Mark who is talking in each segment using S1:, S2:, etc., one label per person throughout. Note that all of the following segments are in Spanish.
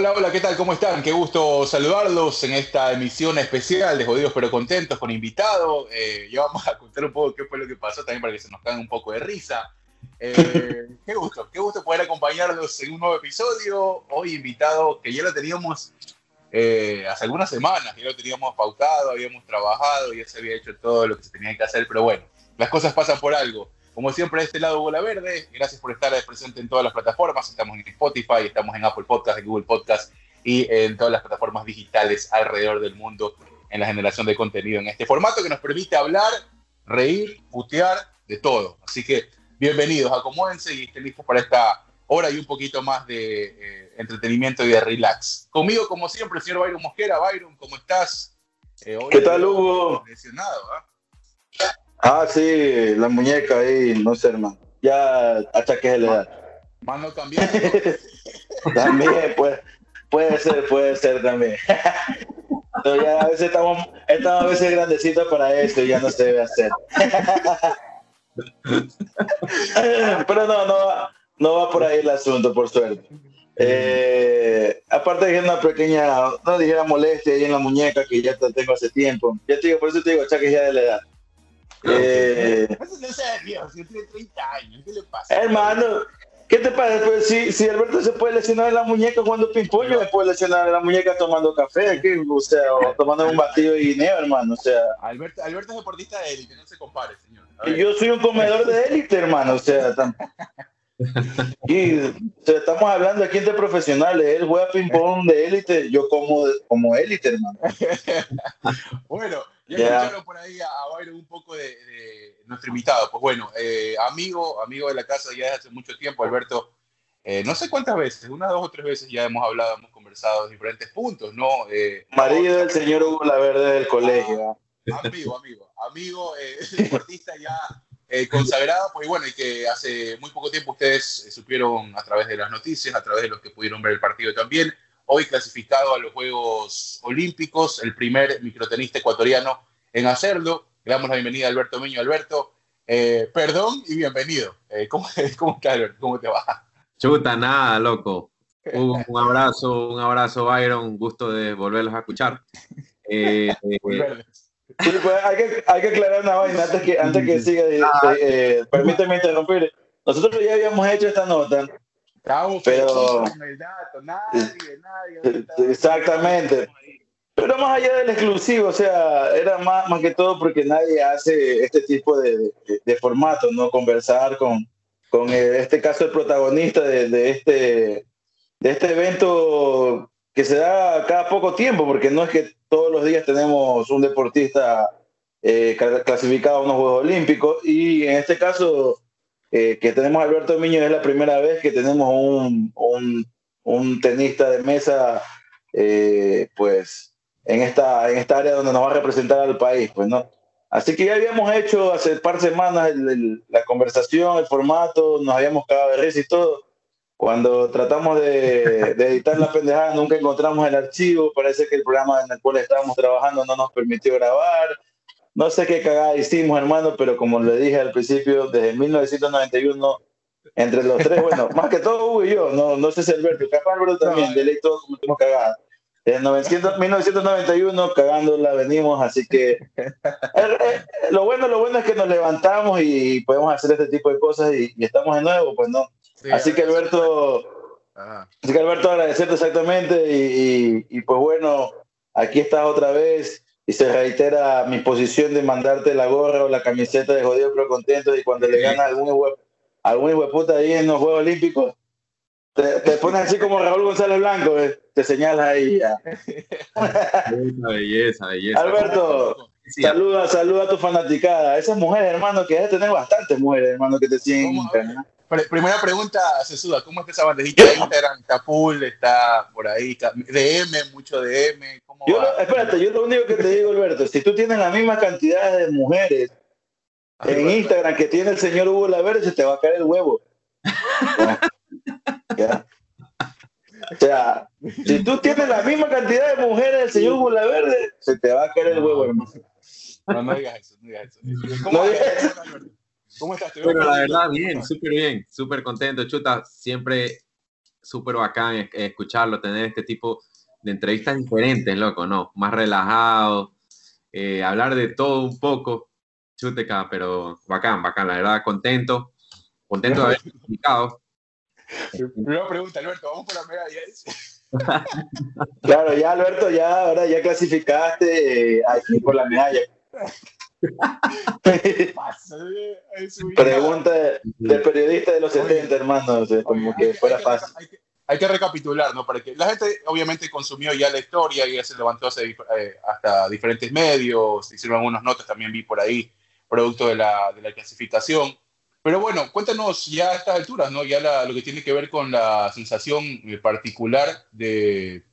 S1: Hola, hola, ¿qué tal? ¿Cómo están? Qué gusto saludarlos en esta emisión especial de Jodidos pero Contentos con invitado. Eh, ya vamos a contar un poco qué fue lo que pasó también para que se nos caiga un poco de risa. Eh, qué gusto, qué gusto poder acompañarlos en un nuevo episodio. Hoy invitado que ya lo teníamos eh, hace algunas semanas, ya lo teníamos pautado, habíamos trabajado, ya se había hecho todo lo que se tenía que hacer, pero bueno, las cosas pasan por algo. Como siempre, de este lado Bola Verde, gracias por estar presente en todas las plataformas. Estamos en Spotify, estamos en Apple Podcast, en Google Podcast y en todas las plataformas digitales alrededor del mundo en la generación de contenido en este formato que nos permite hablar, reír, putear, de todo. Así que bienvenidos, acomódense y estén listos para esta hora y un poquito más de eh, entretenimiento y de relax. Conmigo, como siempre, el señor Byron Mosquera. Byron, ¿cómo estás?
S2: Eh, ¿Qué tal, Hugo?
S1: Lesionado, ¿ah?
S2: Ah, sí, la muñeca ahí, no sé, hermano. Ya achaques de la edad.
S1: Mano cambiado.
S2: también, puede, puede ser, puede ser también. Pero ya a veces estamos, estamos a veces grandecitos para esto y ya no se debe hacer. Pero no, no va, no va por ahí el asunto, por suerte. Eh, aparte de una pequeña, no dijera molestia ahí en la muñeca que ya tengo hace tiempo. Ya te digo, por eso te digo, achaques ya de la edad.
S1: Eh, no es viejo, si tiene 30 años, ¿qué le pasa?
S2: Hermano, ¿qué te pasa? Pues, si, si Alberto se puede lesionar en la muñeca cuando ping-pong, me puede lesionar en la muñeca tomando café, o sea, o tomando un batido de guineo, hermano, o sea.
S1: Alberto, Alberto es deportista de élite, no se compare, señor.
S2: Y yo soy un comedor de élite, hermano, o sea, y estamos hablando aquí entre profesionales. Él juega ping-pong de élite, yo como, como élite, hermano.
S1: bueno, ya escucharon por ahí a, a un poco de, nuestro invitado. Pues bueno, eh, amigo, amigo de la casa ya desde hace mucho tiempo, Alberto. Eh, no sé cuántas veces, unas dos o tres veces ya hemos hablado, hemos conversado en diferentes puntos, ¿no?
S2: Eh, Marido del señor Hugo Laverde del colegio.
S1: amigo, amigo, amigo, deportista ya consagrado, pues bueno, y que hace muy poco tiempo ustedes supieron a través de las noticias, a través de los que pudieron ver el partido también, hoy clasificado a los Juegos Olímpicos, el primer microtenista ecuatoriano en hacerlo. Le damos la bienvenida a Alberto Miño. Alberto, eh, perdón y bienvenido. Eh, ¿cómo, ¿Cómo estás, Alberto? ¿Cómo te va?
S3: Chuta, nada, loco. Un, un abrazo, un abrazo, Byron. Gusto de volverlos a escuchar. Eh,
S2: pues, hay, que, hay, que, aclarar una vaina antes que, antes que siga. Ah, permíteme interrumpir. Nosotros ya habíamos hecho esta nota pero exactamente. Pero más allá del exclusivo, o sea, era más, más que todo porque nadie hace este tipo de, de, formato, ¿no? Conversar con, con este caso el protagonista de, de, este, de este evento que se da cada poco tiempo, porque no es que todos los días tenemos un deportista eh, clasificado a unos Juegos Olímpicos, y en este caso eh, que tenemos a Alberto Miño, es la primera vez que tenemos un, un, un tenista de mesa, eh, pues, en esta, en esta área donde nos va a representar al país, pues, ¿no? Así que ya habíamos hecho hace par de semanas la conversación, el formato, nos habíamos cagado de risa y todo. Cuando tratamos de, de, editar la pendejada, nunca encontramos el archivo. Parece que el programa en el cual estábamos trabajando no nos permitió grabar. No sé qué cagada hicimos, hermano, pero como le dije al principio, desde 1991, entre los tres, bueno, más que todo Hugo y yo, no, no sé si Alberto, capaz Alberto también, de ley todos cometimos cagada. En 1991 cagándola venimos, así que eh, eh, lo bueno, lo bueno es que nos levantamos y podemos hacer este tipo de cosas y, estamos de nuevo, pues no. así que Alberto, así que Alberto agradecerte exactamente y, y, y pues bueno, aquí estás otra vez y se reitera mi posición de mandarte la gorra o la camiseta de jodido pero contento y cuando le gana algún algún puta ahí en los Juegos Olímpicos te, te pones así como Raúl González Blanco eh, te señalas ahí ya.
S3: belleza, belleza.
S2: Alberto saluda, saluda a tu fanaticada. Esas mujeres hermano que debes tener bastantes mujeres hermano que te siguen
S1: Primera pregunta, Cesuda, ¿cómo está esa bandejita de Instagram? Está full, está por ahí, DM, mucho DM. ¿cómo
S2: yo espérate, yo lo único que te digo, Alberto, si tú tienes la misma cantidad de mujeres en Instagram que tiene el señor Hugo Laverde, se te va a caer el huevo. O sea, si tú tienes la misma cantidad de mujeres del señor Hugo Laverde, se te va a caer el huevo, hermano.
S1: No, no digas eso, no digas eso. ¿Cómo no digas eso,
S3: ¿Cómo estás? Pero la verdad, bien, súper bien, súper contento. Chuta, siempre súper bacán escucharlo, tener este tipo de entrevistas diferentes, loco, ¿no? Más relajado, eh, hablar de todo un poco, chuteca, pero bacán, bacán, la verdad, contento, contento de haber explicado.
S1: Primera pregunta, Alberto, vamos por la medalla.
S2: claro, ya Alberto, ya ahora ya clasificaste eh, aquí por la medalla. Pregunta del periodista de los 70, hermano, como que fuera fácil
S1: hay que recapitular, ¿no? Para que la gente obviamente consumió ya la historia y ya se levantó eh, hasta diferentes medios, hicieron algunas notas, también vi por ahí, producto de la, de la clasificación. Pero bueno, cuéntanos ya a estas alturas, ¿no? Ya lo que tiene que ver con la sensación eh, particular de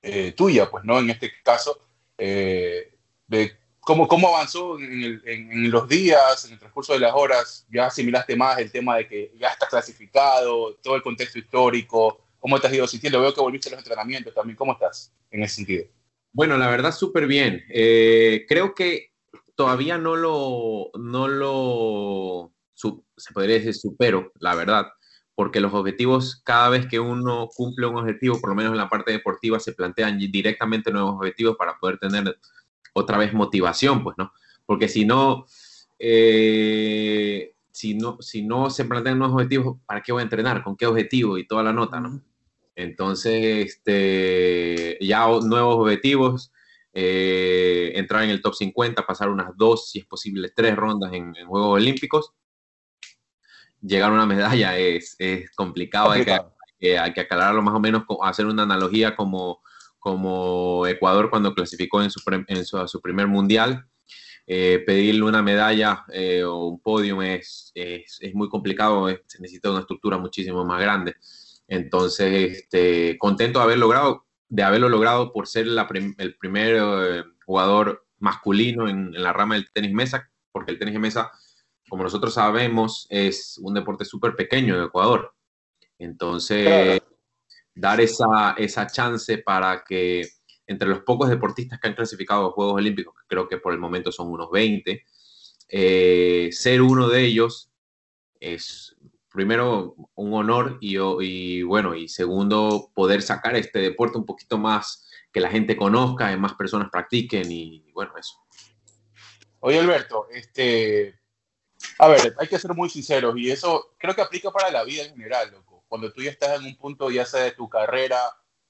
S1: eh, tuya, pues, ¿no? En este caso, de cómo, cómo avanzó en, en, los días, en el transcurso de las horas, ya asimilaste más el tema de que ya estás clasificado, todo el contexto histórico, ¿Cómo te has ido sintiendo? Veo que volviste a los entrenamientos también. ¿Cómo estás en ese sentido?
S3: Bueno, la verdad, súper bien. Eh, creo que todavía no lo, no lo, se podría decir, supero, la verdad, porque los objetivos, cada vez que uno cumple un objetivo, por lo menos en la parte deportiva, se plantean directamente nuevos objetivos para poder tener otra vez motivación, pues, ¿no? Porque si no, eh, si no, si no se plantean nuevos objetivos, ¿para qué voy a entrenar? ¿Con qué objetivo? Y toda la nota, ¿no? Entonces, este, ya nuevos objetivos, eh, entrar en el top 50, pasar unas dos, si es posible, tres rondas en, Juegos Olímpicos. Llegar a una medalla es, es complicado, Hay, que, hay, que, aclararlo más o menos, hacer una analogía como, como Ecuador cuando clasificó en su, en su, primer mundial. Eh, pedirle una medalla eh, o un podium es, es, es muy complicado, se necesita una estructura muchísimo más grande. Entonces, este, contento de haber logrado, de haberlo logrado por ser el primer eh, jugador masculino en, la rama del tenis mesa, porque el tenis mesa, como nosotros sabemos, es un deporte súper pequeño en Ecuador. Entonces, dar esa, esa chance para que entre los pocos deportistas que han clasificado a los Juegos Olímpicos, que creo que por el momento son unos 20, eh, ser uno de ellos es primero, un honor y, bueno, y segundo, poder sacar este deporte un poquito más, que la gente conozca, que más personas practiquen y bueno, eso.
S1: Oye, Alberto, este, a ver, hay que ser muy sinceros y eso creo que aplica para la vida en general, loco. Cuando tú ya estás en un punto, ya sea de tu carrera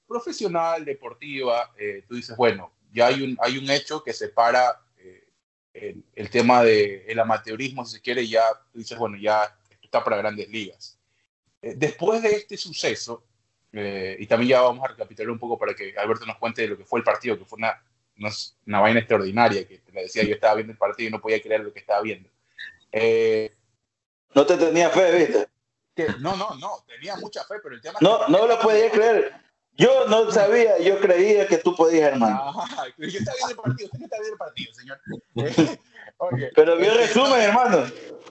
S1: profesional, deportiva, eh, tú dices, bueno, ya hay un, hay un hecho que separa eh, el, tema del el amateurismo, si se quiere, ya tú dices, bueno, ya está para grandes ligas. Eh, después de este suceso, y también ya vamos a recapitular un poco para que Alberto nos cuente de lo que fue el partido, que fue una, una, vaina extraordinaria, que le decía, yo estaba viendo el partido y no podía creer lo que estaba viendo.
S2: No te tenía fe, ¿viste?
S1: No, no, no, tenía mucha fe, pero el tema...
S2: No, no lo podía creer. Yo no sabía, yo creía que tú podías, hermano.
S1: yo estaba viendo el partido, usted está viendo el partido, señor.
S2: Pero vio resumen, hermano.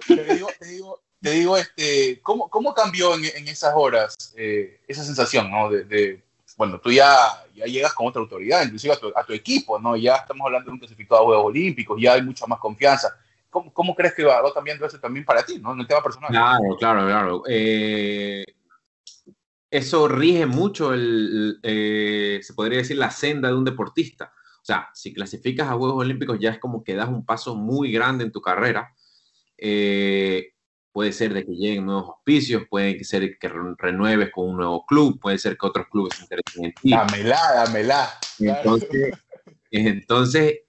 S1: Te digo, te digo, te digo, este, ¿cómo, cómo cambió en, en esas horas eh, esa sensación, ¿no? De, bueno, tú ya, ya llegas con otra autoridad, inclusive a tu, a tu, equipo, ¿no? Ya estamos hablando de un clasificado a Juegos Olímpicos, ya hay mucha más confianza. ¿Cómo, cómo crees que va, va, cambiando eso también para ti, ¿no? En el tema personal.
S3: Claro, claro, claro. Eh, eso rige mucho, el, eh, se podría decir, la senda de un deportista. O sea, si clasificas a Juegos Olímpicos ya es como que das un paso muy grande en tu carrera. Eh, puede ser de que lleguen nuevos auspicios, puede ser que renueves con un nuevo club, puede ser que otros clubes se interesen en ti.
S1: Dámela, dámela.
S3: Entonces, entonces,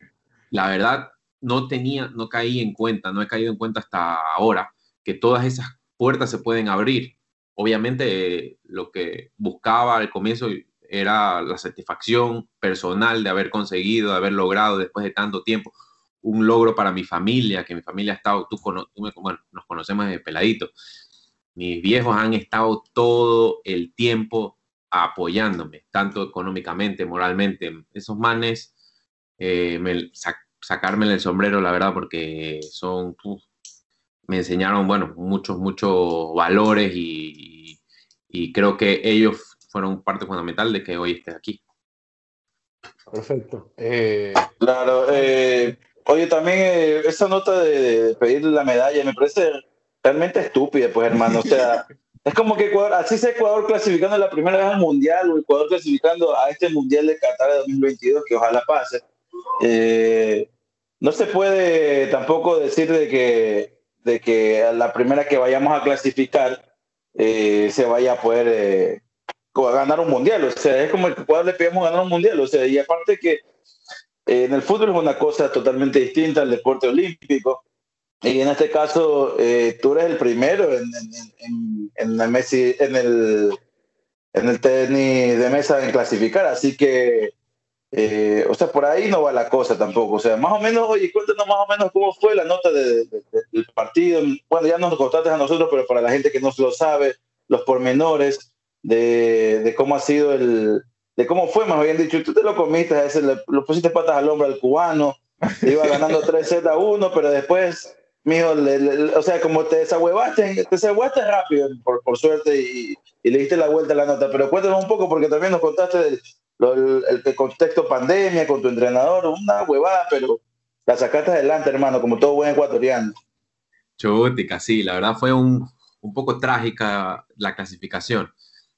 S3: la verdad, no tenía, no caí en cuenta, no he caído en cuenta hasta ahora que todas esas puertas se pueden abrir. Obviamente, lo que buscaba al comienzo era la satisfacción personal de haber conseguido, de haber logrado después de tanto tiempo un logro para mi familia, que mi familia ha estado, tú, bueno, nos conocemos desde peladito. Mis viejos han estado todo el tiempo apoyándome, tanto económicamente, moralmente. Esos manes, eh, me, sacarme el sombrero, la verdad, porque son, me enseñaron, bueno, muchos, muchos valores y, y creo que ellos fueron parte fundamental de que hoy esté aquí.
S1: Perfecto. Eh,
S2: claro, eh, Oye, también eh, esa nota de, pedir la medalla me parece realmente estúpida, pues hermano. O sea, Es como que Ecuador, así sea Ecuador clasificando la primera vez al Mundial o Ecuador clasificando a este Mundial de Qatar de 2022, que ojalá pase. Eh, no se puede tampoco decir de que, de que a la primera que vayamos a clasificar eh, se vaya a poder eh, ganar un mundial. O sea, es como el Ecuador le pedimos ganar un mundial. O sea, y aparte que en el fútbol es una cosa totalmente distinta al deporte olímpico. Y en este caso, eh, tú eres el primero en, en, en, el Messi, en el, en el tenis de mesa en clasificar. Así que, eh, o sea, por ahí no va la cosa tampoco. O sea, más o menos, oye, cuéntanos más o menos cómo fue la nota de, del partido. Bueno, ya nos contaste a nosotros, pero para la gente que no lo sabe, los pormenores de, de cómo ha sido el, de cómo fue, más bien dicho, tú te lo comiste, a ese le, lo pusiste patas al hombro al cubano, iba ganando 3 Z a 1, pero después mijo, o sea, como te desahuevaste, te desahuevaste rápido, por, por suerte, y, y, le diste la vuelta a la nota. Pero cuéntanos un poco, porque también nos contaste del, el, el, contexto pandemia con tu entrenador, una huevada, pero la sacaste adelante, hermano, como todo buen ecuatoriano.
S3: Chútica, sí, la verdad fue un, un poco trágica la clasificación.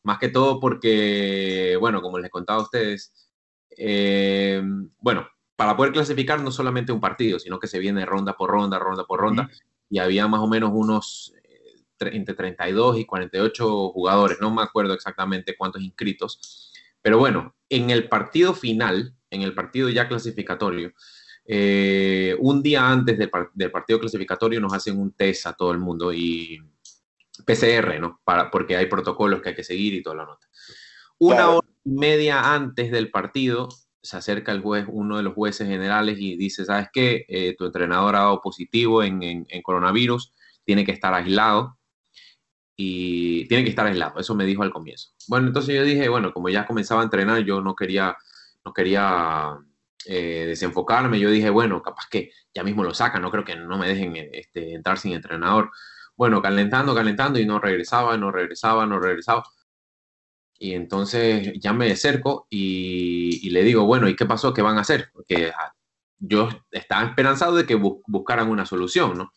S3: Más que todo porque, bueno, como les contaba a ustedes, eh, bueno, para poder clasificar no solamente un partido, sino que se viene ronda por ronda, ronda por ronda, y había más o menos unos eh, entre 32 y 48 jugadores, no me acuerdo exactamente cuántos inscritos, pero bueno, en el partido final, en el partido ya clasificatorio, eh, un día antes del, del, partido clasificatorio nos hacen un test a todo el mundo y PCR, ¿no? Para, porque hay protocolos que hay que seguir y toda la nota. Una claro. hora y media antes del partido se acerca el juez, uno de los jueces generales y dice, ¿sabes qué? Eh, tu entrenador ha dado positivo en, en, en, coronavirus, tiene que estar aislado y tiene que estar aislado, eso me dijo al comienzo. Bueno, entonces yo dije, bueno, como ya comenzaba a entrenar, yo no quería, no quería eh, desenfocarme, yo dije, bueno, capaz que ya mismo lo sacan, no creo que no me dejen este, entrar sin entrenador. Bueno, calentando, calentando y no regresaba, no regresaba, no regresaba. Y entonces ya me acerco y, le digo, bueno, ¿y qué pasó? ¿Qué van a hacer? Porque ah, yo estaba esperanzado de que bu buscaran una solución, ¿no?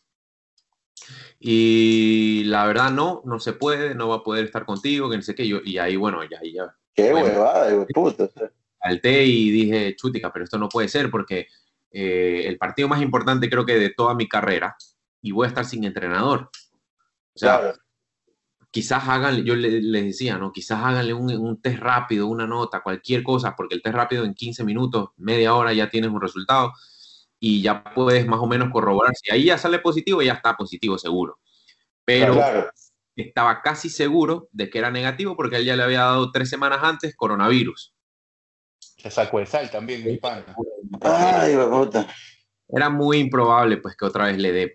S3: Y la verdad no, no se puede, no va a poder estar contigo, que no sé qué. Yo, y ahí, bueno, ya, ya.
S2: Qué
S3: bueno,
S2: huevada, puta.
S3: Salté y dije, chútica, pero esto no puede ser porque eh, el partido más importante creo que de toda mi carrera y voy a estar sin entrenador. O sea, claro quizás hagan, yo les le decía, ¿no? Quizás háganle un, un, test rápido, una nota, cualquier cosa, porque el test rápido en 15 minutos, media hora ya tienes un resultado y ya puedes más o menos corroborar. Si ahí ya sale positivo, ya está positivo seguro. Pero claro. estaba casi seguro de que era negativo porque él ya le había dado tres semanas antes coronavirus.
S1: Se sacó el sal también, mi pan.
S2: Ay, puta.
S3: Era muy improbable pues que otra vez le dé.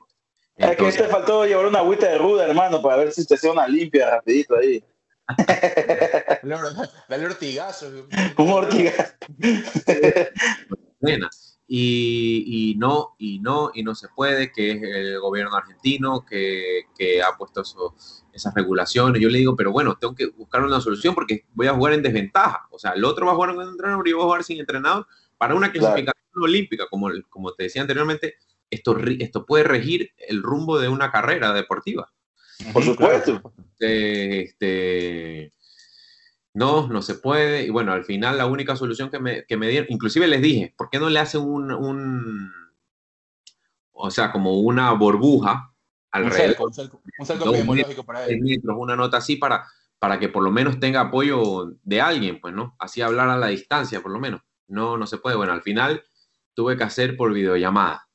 S2: Entonces, es que te faltó llevar una agüita de ruda, hermano, para ver si te hacía una limpia rapidito ahí.
S1: Dale ortigazo.
S2: Un ortigazo.
S3: Y, y, no, y no, y no se puede, que es el gobierno argentino que, que ha puesto eso, esas regulaciones. Yo le digo, pero bueno, tengo que buscar una solución porque voy a jugar en desventaja. O sea, el otro va a jugar con entrenador y yo voy a jugar sin entrenador para una clasificación claro. olímpica, como, como te decía anteriormente, esto, esto puede regir el rumbo de una carrera deportiva.
S2: Por supuesto.
S3: Este, no, no se puede. Y bueno, al final la única solución que me, que me dieron, inclusive les dije, ¿por qué no le hacen un, un o sea, como una burbuja alrededor?
S1: Un cerco, un cerco epidemiológico para él.
S3: Metros, una nota así para, para que por lo menos tenga apoyo de alguien, pues, ¿no? Así hablar a la distancia, por lo menos. No, no se puede. Bueno, al final tuve que hacer por videollamada.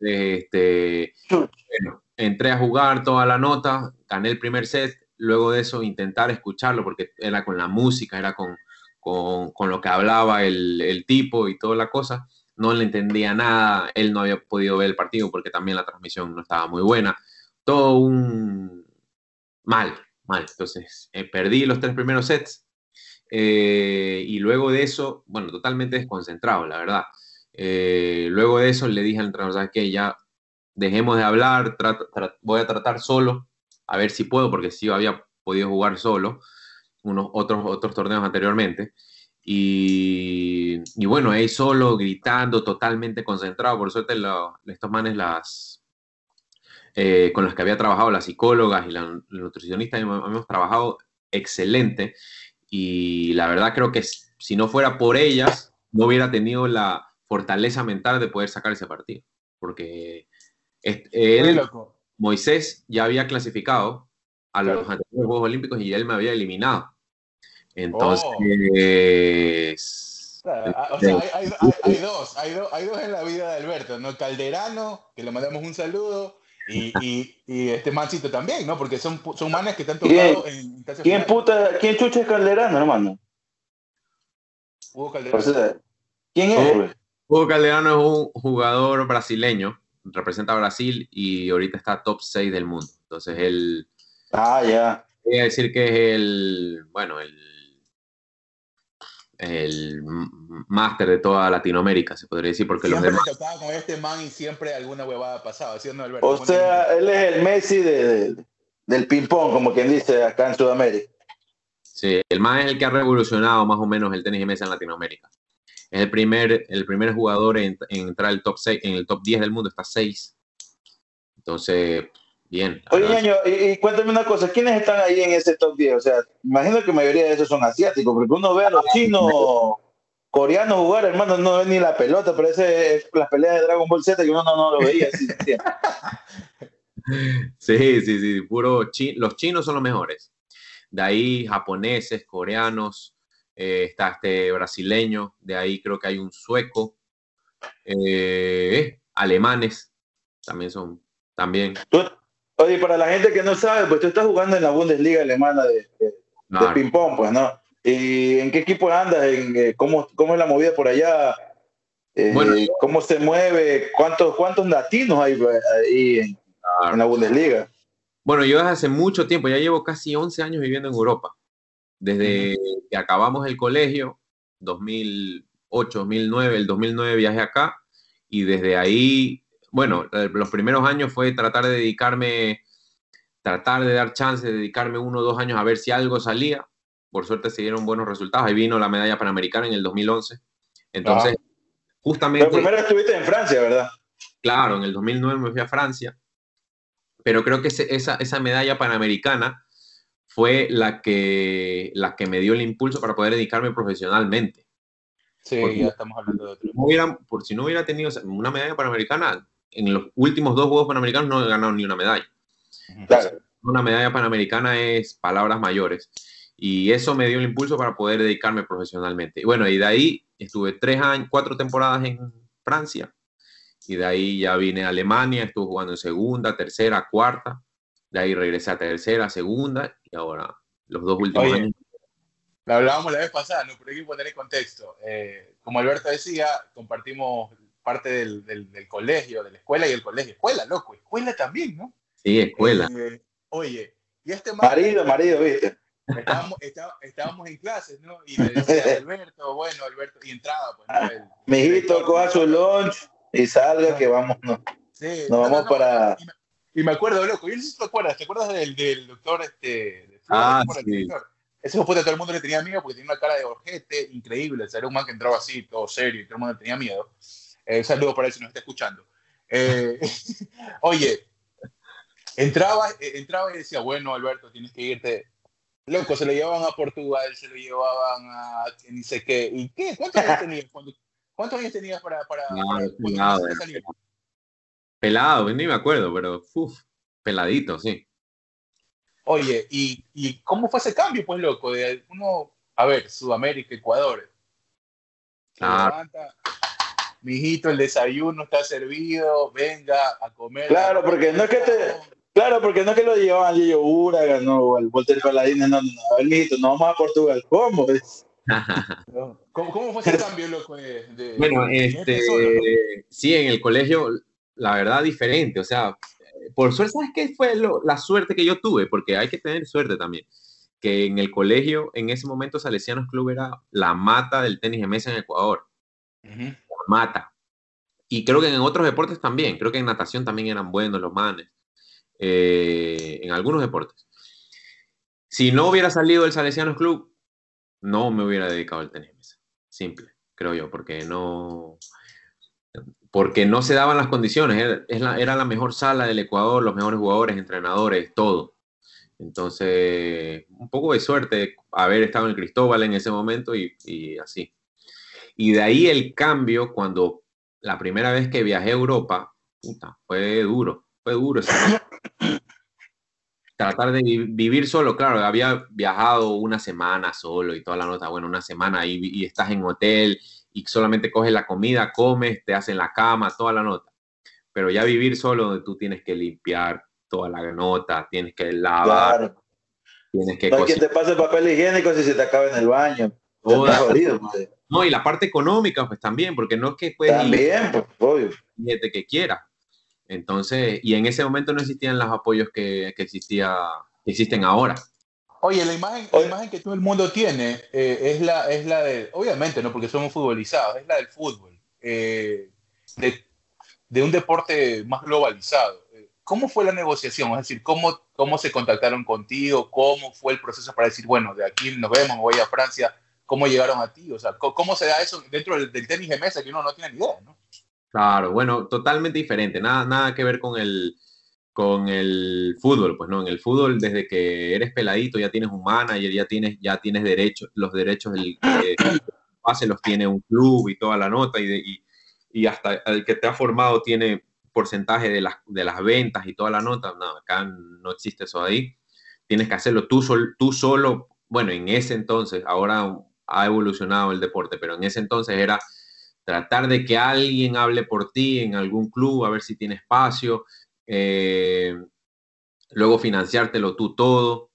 S3: Este, bueno, entré a jugar toda la nota, gané el primer set, luego de eso intentar escucharlo porque era con la música, era con, con, con lo que hablaba el, el, tipo y toda la cosa. No le entendía nada, él no había podido ver el partido porque también la transmisión no estaba muy buena. Todo un mal, mal. Entonces, eh, perdí los tres primeros sets eh, y luego de eso, bueno, totalmente desconcentrado, la verdad. Eh, luego de eso le dije al entrenador, ¿sabes? Ya dejemos de hablar, voy a tratar solo, a ver si puedo, porque sí había podido jugar solo unos otros, otros torneos anteriormente. Y, y bueno, ahí solo, gritando, totalmente concentrado. Por suerte, lo, estos manes las, eh, con las que había trabajado, las psicólogas y la, nutricionista, hemos, trabajado excelente. Y la verdad creo que si no fuera por ellas, no hubiera tenido la fortaleza mental de poder sacar ese partido. Porque Moisés ya había clasificado a los anteriores Juegos Olímpicos y él me había eliminado. Entonces,
S1: oh. o sea, hay, dos, hay, dos en la vida de Alberto, ¿no? Calderano, que le mandamos un saludo, y, y, este mancito también, ¿no? Porque son, son manes que están tocados en,
S2: ¿Quién, puta, ¿Quién chucha es Calderano, hermano?
S1: Hugo Calderano.
S2: ¿Quién es?
S3: Hugo Calderano es un jugador brasileño, representa a Brasil y ahorita está top 6 del mundo. Entonces él...
S2: Ah, ya.
S3: Voy a decir que es el, bueno, el el máster de toda Latinoamérica, se podría decir, porque
S1: siempre los demás... tocaba con este man y siempre alguna huevada pasaba, Alberto?
S2: O sea, él es el Messi de, del ping-pong, como quien dice acá en Sudamérica.
S3: Sí, el man es el que ha revolucionado más o menos el tenis de mesa en Latinoamérica. Es el primer, el primer jugador en, entrar el top 6, en el top 10 del mundo, está 6. Entonces, Bien.
S2: Oye, Ñaño, y, cuéntame una cosa, ¿quiénes están ahí en ese top 10? O sea, imagino que la mayoría de esos son asiáticos, porque uno ve a los chinos, coreanos jugar, hermano, no ve ni la pelota, parece las peleas de Dragon Ball Z que uno no, lo veía así.
S3: sí, sí, sí, puro los chinos son los mejores. De ahí japoneses, coreanos, eh, está este brasileño, de ahí creo que hay un sueco, eh, alemanes, también son, también.
S2: Oye, para la gente que no sabe, pues tú estás jugando en la Bundesliga alemana de, ping-pong, pues, ¿no? ¿Y en qué equipo andas? ¿En, eh, cómo, ¿Cómo es la movida por allá? Eh, ¿Cómo se mueve? ¿Cuántos, cuántos latinos hay pues, ahí en, la Bundesliga?
S3: Bueno, yo desde hace mucho tiempo, ya llevo casi 11 años viviendo en Europa. Desde que acabamos el colegio, 2008, 2009, el 2009 viajé acá y desde ahí bueno, eh, los primeros años fue tratar de dedicarme, tratar de dar chance de dedicarme uno o dos años a ver si algo salía. Por suerte se dieron buenos resultados. Ahí vino la medalla panamericana en el 2011. Entonces, justamente...
S2: Pero primero estuviste en Francia, ¿verdad?
S3: Claro, en el 2009 me fui a Francia. Pero creo que esa, esa medalla panamericana fue la que, la que me dio el impulso para poder dedicarme profesionalmente.
S1: Sí, ya estamos hablando de otro.
S3: por si no hubiera tenido una medalla panamericana, en los últimos dos Juegos Panamericanos no he ganado ni una medalla. Una medalla panamericana es palabras mayores. Y eso me dio el impulso para poder dedicarme profesionalmente. Y bueno, y de ahí estuve tres años, cuatro temporadas en Francia. Y de ahí ya vine a Alemania, estuve jugando en segunda, tercera, cuarta. De ahí regresé a tercera, segunda. Y ahora los dos últimos años.
S1: Lo hablábamos la vez pasada, ¿no? pero hay que poner en contexto. Eh, como Alberto decía, compartimos parte del, del, colegio, de la escuela y el colegio. Escuela, loco, escuela también, ¿no?
S3: Sí, escuela.
S1: Eh, oye, y este
S2: Marido, marido, viste.
S1: Estábamos, estábamos, en clases, ¿no? Y le decía Alberto, bueno, Alberto, y entraba, pues, ¿no? El,
S2: Mijito, coja su lunch y salga que vamos, ¿no? Sí, nos vamos para...
S1: Y me, acuerdo, loco, yo no sé si te acuerdas, ¿te acuerdas del, del doctor, este,
S3: ah, sí.
S1: Ese de todo el mundo le tenía miedo porque tenía una cara de orjete increíble, era un man que entraba así, todo serio, y todo el mundo le tenía miedo. Eh, saludo para él si nos está escuchando. Eh, oye, entraba, eh, entraba y decía, bueno, Alberto, tienes que irte. Loco, se lo llevaban a Portugal, se lo llevaban a ni sé qué. ¿Y qué? ¿Cuántos años tenías? ¿Cuántos años tenías para, para,
S3: pelado, pelado, ni me acuerdo, pero uf, peladito, sí.
S1: Oye, ¿y, ¿y cómo fue ese cambio, pues, loco? De uno, a ver, Sudamérica, Ecuador.
S3: Ah
S1: mijito, el desayuno está servido, venga a comer.
S2: Claro, porque no es que te, claro, porque no es que lo llevaban a Gillo Uraga, no, o al Walter Paladín, no, no, no, a ver, mijito, no vamos a Portugal, ¿cómo es?
S1: ¿Cómo, ¿Cómo, fue ese cambio, loco? De,
S3: bueno, este, sí, en el colegio, la verdad, diferente, o sea, por suerte, ¿sabes qué fue la suerte que yo tuve? Porque hay que tener suerte también. Que en el colegio, en ese momento, Salesianos Club era la mata del tenis de mesa en Ecuador mata. Y creo que en otros deportes también, creo que en natación también eran buenos los manes, eh, en algunos deportes. Si no hubiera salido el Salesianos Club, no me hubiera dedicado al tenis Simple, creo yo, porque no... porque no se daban las condiciones. Era, era, la mejor sala del Ecuador, los mejores jugadores, entrenadores, todo. Entonces, un poco de suerte haber estado en Cristóbal en ese momento y, y así. Y de ahí el cambio cuando la primera vez que viajé a Europa, puta, fue duro, fue duro. Tratar de vivir solo, claro, había viajado una semana solo y toda la nota, bueno, una semana y, y estás en hotel y solamente coges la comida, comes, te hacen la cama, toda la nota. Pero ya vivir solo donde tú tienes que limpiar toda la nota, tienes que lavar,
S2: tienes que... No que te pase papel higiénico si se te acaba en el baño.
S3: no, y la parte económica, pues también, porque no es que puedes
S2: también, pues, obvio.
S3: que quiera. Entonces, y en ese momento no existían los apoyos que, que existía, existen ahora.
S1: Oye, la imagen, la imagen que todo el mundo tiene eh, es, la, es la de, obviamente, no porque somos futbolizados, es la del fútbol, eh, de, de, un deporte más globalizado. ¿Cómo fue la negociación? Es decir, ¿cómo, ¿cómo se contactaron contigo? ¿Cómo fue el proceso para decir, bueno, de aquí nos vemos, me voy a Francia? ¿Cómo llegaron a ti? O sea, ¿cómo, se da eso dentro del, del, tenis de mesa que uno no tiene ni idea, ¿no?
S3: Claro, bueno, totalmente diferente, nada, nada que ver con el, con el fútbol, pues no, en el fútbol desde que eres peladito ya tienes un manager, ya tienes, ya tienes derechos, los derechos del base los tiene un club y toda la nota y, y, hasta el que te ha formado tiene porcentaje de las, de las ventas y toda la nota, no, acá no existe eso ahí, tienes que hacerlo tú, sol, tú solo, bueno, en ese entonces, ahora ha evolucionado el deporte, pero en ese entonces era tratar de que alguien hable por ti en algún club, a ver si tiene espacio, eh, luego financiártelo tú todo.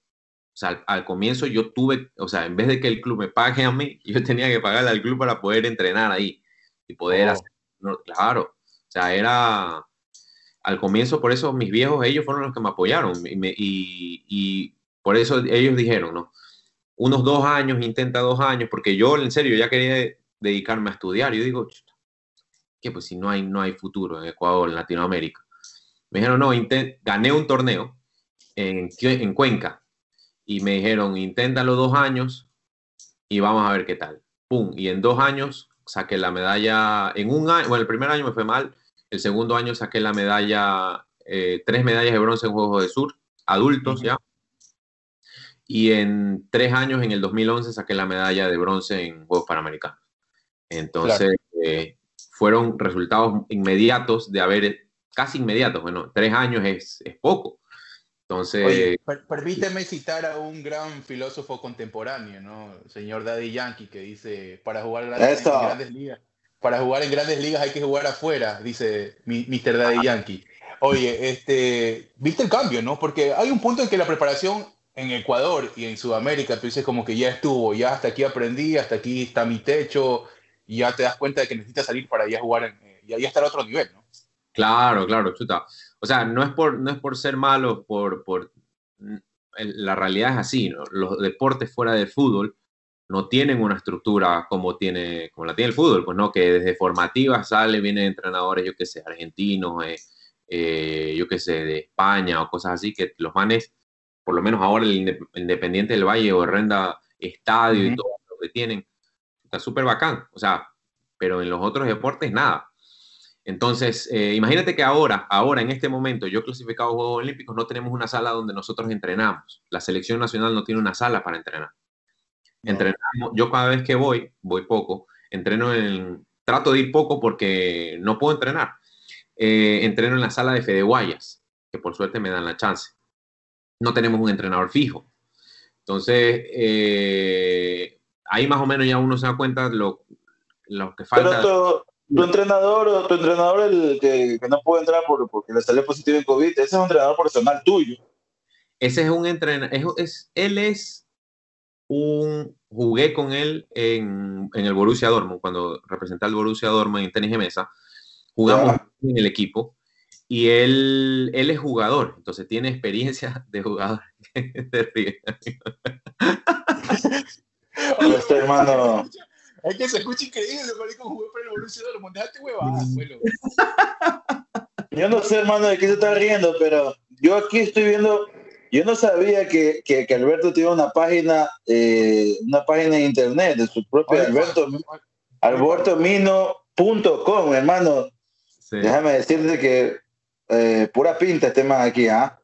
S3: O sea, al, comienzo yo tuve, o sea, en vez de que el club me pague a mí, yo tenía que pagarle al club para poder entrenar ahí y poder oh. hacer, claro, o sea, era, al comienzo, por eso mis viejos, ellos fueron los que me apoyaron y, y por eso ellos dijeron, ¿no? Unos dos años, intenta dos años, porque yo en serio ya quería dedicarme a estudiar. Yo digo, que pues si no hay, no hay futuro en Ecuador, en Latinoamérica. Me dijeron, no, gané un torneo en, en Cuenca y me dijeron, inténtalo dos años y vamos a ver qué tal. Pum, y en dos años saqué la medalla, en un año, bueno, el primer año me fue mal, el segundo año saqué la medalla, eh, tres medallas de bronce en Juegos de Sur, adultos ya. Y en tres años, en el 2011, saqué la medalla de bronce en Juegos Panamericanos. Entonces, eh, fueron resultados inmediatos de haber, casi inmediatos, bueno, tres años es, es poco. Entonces...
S1: permíteme citar a un gran filósofo contemporáneo, ¿no? El señor Daddy Yankee, que dice, para jugar en grandes ligas, para jugar en grandes ligas hay que jugar afuera, dice Mr. Daddy Yankee. Oye, este, viste el cambio, ¿no? Porque hay un punto en que la preparación en Ecuador y en Sudamérica, tú dices como que ya estuvo, ya hasta aquí aprendí, hasta aquí está mi techo, y ya te das cuenta de que necesitas salir para ya jugar en, eh, y ahí estar a otro nivel, ¿no?
S3: Claro, claro, chuta. O sea, no es por, no es por ser malo, por, por la realidad es así, ¿no? Los deportes fuera del fútbol no tienen una estructura como, tiene, como la tiene el fútbol, pues no, que desde formativa sale, vienen entrenadores, yo qué sé, argentinos, eh, eh, yo qué sé, de España o cosas así, que los manes, por lo menos ahora el Independiente del Valle o Renda Estadio y todo lo que tienen, está súper bacán, o sea, pero en los otros deportes nada. Entonces, eh, imagínate que ahora, ahora en este momento, yo clasificado a Juegos Olímpicos, no tenemos una sala donde nosotros entrenamos. La selección nacional no tiene una sala para entrenar. Entrenamos, yo cada vez que voy, voy poco, entreno en, trato de ir poco porque no puedo entrenar. Eh, entreno en la sala de Fede Guayas, que por suerte me dan la chance. No tenemos un entrenador fijo. Entonces, eh, ahí más o menos ya uno se da cuenta lo, lo que falta.
S2: Pero tu, entrenador, tu entrenador el que, no puede entrar por, porque le salió positivo en COVID, ese es un entrenador personal tuyo.
S3: Ese es un entrenador, es, él es un, jugué con él en, en el Borussia Dortmund, cuando representé al Borussia Dortmund en tenis de mesa, jugamos en el equipo y él, él es jugador, entonces tiene experiencia de jugador.
S2: este hermano.
S1: Es que se escucha increíble, marico, jugué para el Borussia Dortmund. Déjate huevada, abuelo.
S2: Yo no sé, hermano, de qué se está riendo, pero yo aquí estoy viendo. Yo no sabía que, que, que Alberto tiene una página, eh, una página en internet de su propio Alberto, albertomino.com, hermano. Déjame decirte que eh, pura pinta este man aquí, ¿ah?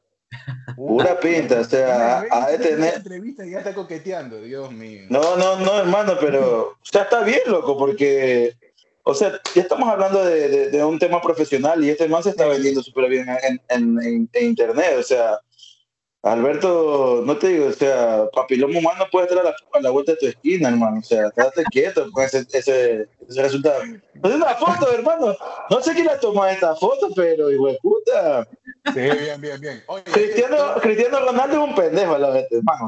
S2: Pura pinta, o sea, a de tener...
S1: entrevista ya está coqueteando, Dios mío.
S2: No, no, no, hermano, pero ya está bien, loco, porque, o sea, ya estamos hablando de, de, un tema profesional y este man se está vendiendo súper bien en, en, en, internet, o sea, Alberto, no te digo, o sea, papiloma humano puede estar a la, a la, vuelta de tu esquina, hermano. O sea, quédate quieto con ese, ese, ese resultado. No es una foto, hermano. No sé quién la tomó esta foto, pero hijo de puta.
S1: Sí, bien, bien, bien.
S2: Oye, Cristiano, Cristiano Ronaldo es un pendejo la vez, hermano.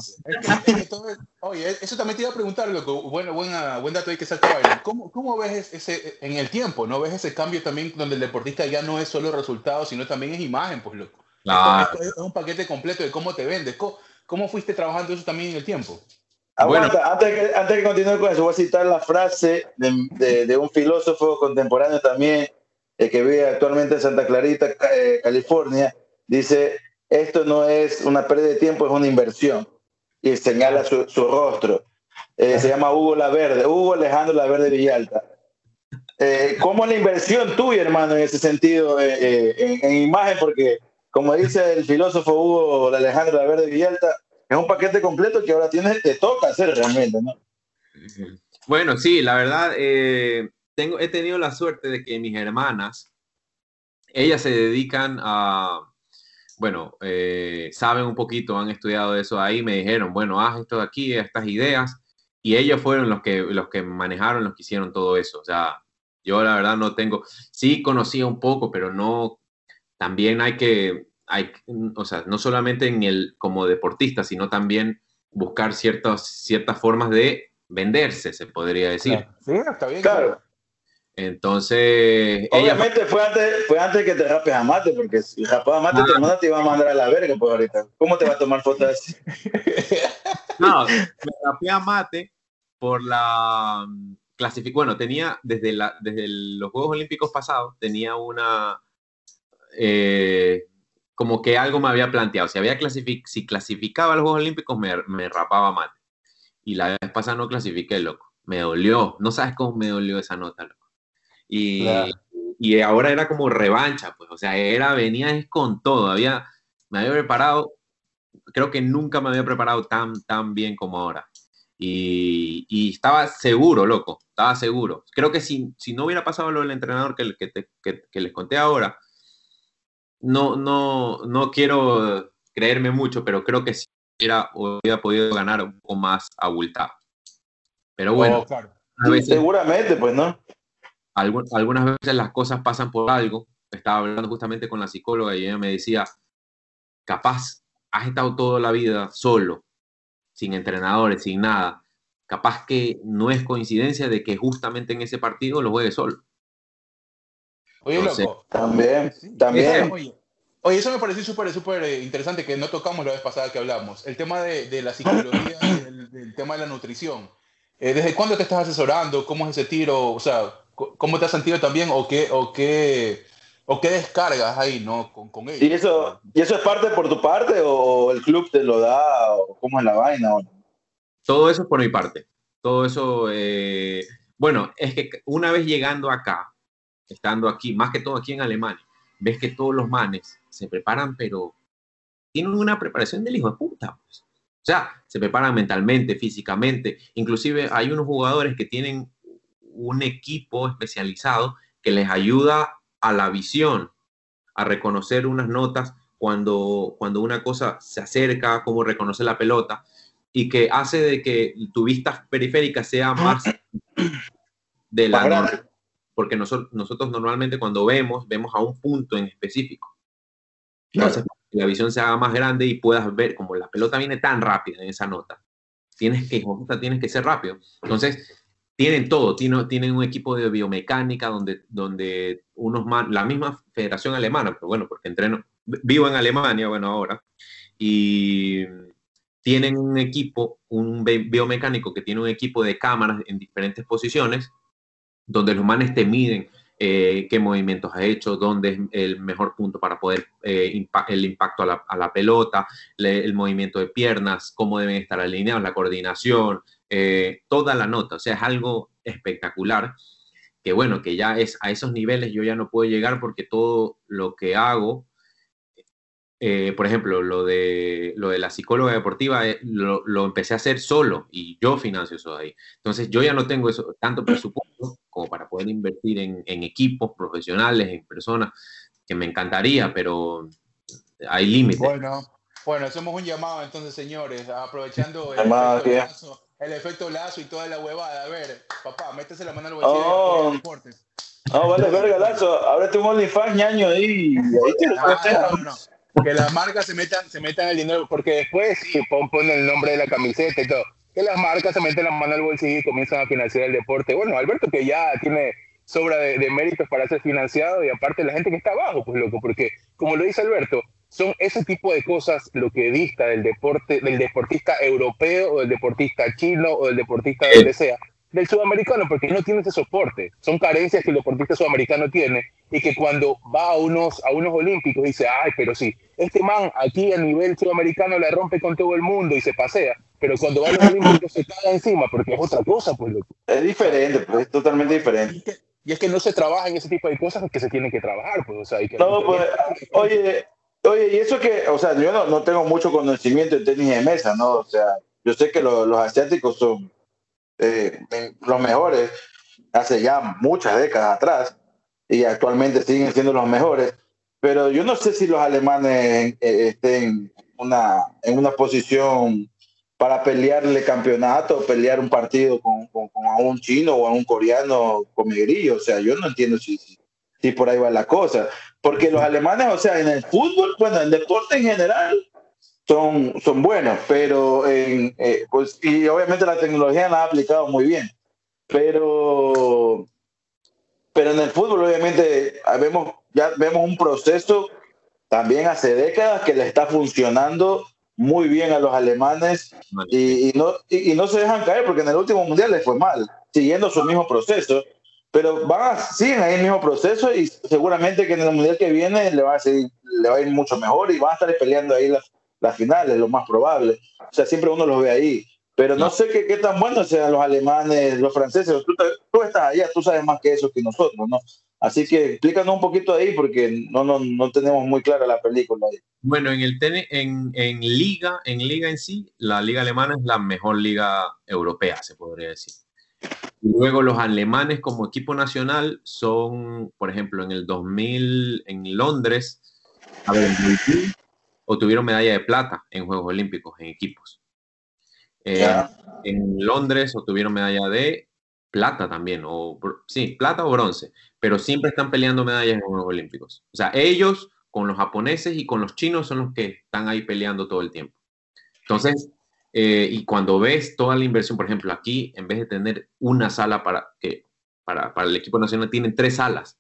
S1: oye, eso también te iba a preguntar, loco. Bueno, buena, buen dato ahí que saltó ¿Cómo, ¿Cómo ves ese, en el tiempo, no ves ese cambio también donde el deportista ya no es solo resultado, sino también es imagen, pues, loco? Es un paquete completo de cómo te vendes. ¿Cómo, fuiste trabajando eso también en el tiempo?
S2: bueno. antes, que, antes que continúe con eso, voy a citar la frase de, de, un filósofo contemporáneo también, eh, que vive actualmente en Santa Clarita, eh, California. Dice, esto no es una pérdida de tiempo, es una inversión. Y señala su, su rostro. Eh, se llama Hugo Laverde, Hugo Alejandro Laverde Villalta. ¿Cómo la inversión tuya, hermano, en ese sentido, en, en imagen? Porque como dice el filósofo Hugo Alejandro Verde Villalta, es un paquete completo que ahora tienes, te toca hacer realmente, ¿no?
S3: Bueno, sí, la verdad, eh, tengo, he tenido la suerte de que mis hermanas, ellas se dedican a, bueno, eh, saben un poquito, han estudiado eso ahí, me dijeron, bueno, haz esto de aquí, estas ideas, y ellos fueron los que, los que manejaron, los que hicieron todo eso. O sea, yo la verdad no tengo, sí conocía un poco, pero no también hay que, hay, o sea, no solamente en el, como deportista, sino también buscar ciertas, ciertas formas de venderse, se podría decir.
S1: Sí, está bien.
S2: Claro.
S3: Entonces.
S2: Obviamente fue, antes, fue antes que te rapes a mate, porque si rapes a mate, tu hermana te iba a mandar a la verga, pues ahorita. ¿Cómo te va a tomar fotos así?
S3: no, me rapé a mate por la mm, clasificación. Bueno, tenía desde, la, desde los Juegos Olímpicos pasados, tenía una, eh, como que algo me había planteado. Si, había si clasificaba a los Juegos Olímpicos, me, me, rapaba mate. Y la vez pasada no clasifiqué, loco. Me dolió. No sabes cómo me dolió esa nota, loco. Y, y ahora era como revancha, pues. O sea, era, venía con todo. Había, me había preparado, creo que nunca me había preparado tan, tan bien como ahora. Y, y, estaba seguro, loco, estaba seguro. Creo que si, si no hubiera pasado lo del entrenador que, que, que, que les conté ahora, no, no, no quiero creerme mucho, pero creo que sí hubiera, hubiera podido ganar un poco más abultado. Pero bueno,
S2: seguramente, pues no.
S3: algunas veces las cosas pasan por algo. Estaba hablando justamente con la psicóloga y ella me decía, capaz has estado toda la vida solo, sin entrenadores, sin nada. Capaz que no es coincidencia de que justamente en ese partido lo juegue solo.
S1: Oye, loco.
S2: También, también.
S1: Oye, eso me pareció súper, súper eh, interesante que no tocamos la vez pasada que hablamos. El tema de, de la psicología, el, tema de la nutrición. Eh, ¿Desde cuándo te estás asesorando? ¿Cómo es ese tiro? O sea, ¿cómo te has sentido también? ¿O qué, o qué, o qué descargas ahí, no? Con, con ellos.
S2: ¿Y eso, ¿Y eso es parte por tu parte o el club te lo da? ¿O cómo es la vaina?
S3: Todo eso es por mi parte. Todo eso, eh, bueno, es que una vez llegando acá, estando aquí, más que todo aquí en Alemania, ves que todos los manes se preparan, pero tienen una preparación del hijo de puta. Pues. O sea, se preparan mentalmente, físicamente. Inclusive hay unos jugadores que tienen un equipo especializado que les ayuda a la visión, a reconocer unas notas cuando, cuando una cosa se acerca, como reconocer la pelota, y que hace de que tu vista periférica sea más de la, porque nosotros, nosotros normalmente cuando vemos, vemos a un punto en específico. Entonces, la visión se haga más grande y puedas ver, como la pelota viene tan rápida en esa nota, tienes que, tienes que ser rápido. Entonces, tienen todo, tienen, tienen un equipo de biomecánica donde, donde unos man, la misma federación alemana, pero bueno, porque entreno, vivo en Alemania, bueno, ahora, y tienen un equipo, un biomecánico que tiene un equipo de cámaras en diferentes posiciones donde los manes te miden eh, qué movimientos has hecho, dónde es el mejor punto para poder eh, el impacto a la, pelota, el movimiento de piernas, cómo deben estar alineados, la coordinación, eh, toda la nota. O sea, es algo espectacular. que bueno, que ya es a esos niveles yo ya no puedo llegar porque todo lo que hago, eh, por ejemplo, lo de, lo de la psicóloga deportiva, lo, lo, empecé a hacer solo y yo financio eso ahí. Entonces yo ya no tengo eso, tanto presupuesto como para poder invertir en, en equipos profesionales, en personas, que me encantaría, pero hay límites.
S1: Bueno, bueno, hacemos un llamado entonces, señores, aprovechando el efecto, lazo, el efecto, lazo, y toda la huevada. A ver, papá, métese la mano al bolsillo oh. de deportes.
S2: No, vale, verga, Lazo, ábrete un OnlyFans ñaño ahí.
S1: Que las marcas se metan, se metan el dinero, porque después sí, ponen el nombre de la camiseta y todo. Que las marcas se meten la mano al bolsillo y comienzan a financiar el deporte. Bueno, Alberto, que ya tiene sobra de, de méritos para ser financiado y aparte la gente que está abajo, pues loco, porque como lo dice Alberto, son ese tipo de cosas lo que dista del deporte, del deportista europeo o del deportista chino o del deportista de donde sea, del sudamericano, porque no tiene ese soporte. Son carencias que el deportista sudamericano tiene y que cuando va a unos, a unos olímpicos dice, ay, pero sí, este man aquí a nivel sudamericano le rompe con todo el mundo y se pasea, pero cuando va a los olímpicos se cae encima porque es otra cosa, pues.
S2: Es diferente, pues es totalmente diferente.
S1: Y es, que, no se trabaja en ese tipo de cosas que se tienen que trabajar, pues, o sea, hay que...
S2: No, pues, oye, Oye, y eso que, o sea, yo no, no, tengo mucho conocimiento de tenis de mesa, ¿no? O sea, yo sé que los asiáticos son eh, los mejores hace ya muchas décadas atrás y actualmente siguen siendo los mejores, pero yo no sé si los alemanes eh, estén una, en una posición para pelearle campeonato, pelear un partido con, con, un chino o a un coreano con grillo. O sea, yo no entiendo si, si por ahí va la cosa porque los alemanes, o sea, en el fútbol, bueno, en el deporte en general, son, son buenos, pero en, eh, pues, y obviamente la tecnología la ha aplicado muy bien, pero, pero en el fútbol obviamente vemos, ya vemos un proceso también hace décadas que le está funcionando muy bien a los alemanes y, y no, y, y, no se dejan caer porque en el último mundial les fue mal, siguiendo su mismo proceso pero van a, siguen ahí el mismo proceso y seguramente que en el mundial que viene le va a, seguir, le va a ir mucho mejor y van a estar peleando ahí las, las finales, lo más probable. O sea, siempre uno los ve ahí. Pero no, sé qué, qué, tan buenos sean los alemanes, los franceses. Tú, tú, estás allá, tú sabes más que eso que nosotros, ¿no? Así que explícanos un poquito ahí porque no, no, no tenemos muy clara la película. Ahí.
S3: Bueno, en el en, en liga, en liga en sí, la liga alemana es la mejor liga europea, se podría decir. Luego los alemanes como equipo nacional son, por ejemplo, en el 2000 en Londres, a ver, obtuvieron medalla de plata en Juegos Olímpicos en equipos. Eh, en Londres obtuvieron medalla de plata también, o sí, plata o bronce, pero siempre están peleando medallas en Juegos Olímpicos. O sea, ellos con los japoneses y con los chinos son los que están ahí peleando todo el tiempo. Entonces, eh, y cuando ves toda la inversión, por ejemplo, aquí, en vez de tener una sala para, que, para, para el equipo nacional, tienen tres salas.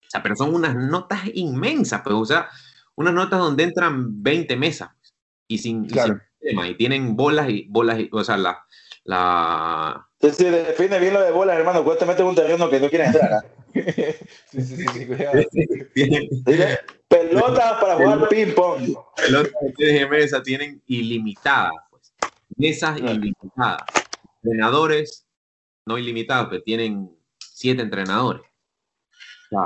S3: O sea, pero son unas notas inmensas, pues, o sea, unas notas donde entran 20 mesas pues, y sin,
S2: claro.
S3: y, sin tema, y tienen bolas y bolas, y, o sea, la... la...
S2: Sí, sí, define bien lo de bolas, hermano, cuando te metes un terreno que no quieres entrar.
S1: ¿eh? sí, sí, sí, cuidado.
S2: Pelotas para jugar ping-pong.
S3: Pelotas de mesa tienen ilimitadas mesas ilimitadas, entrenadores no ilimitados, que tienen siete entrenadores.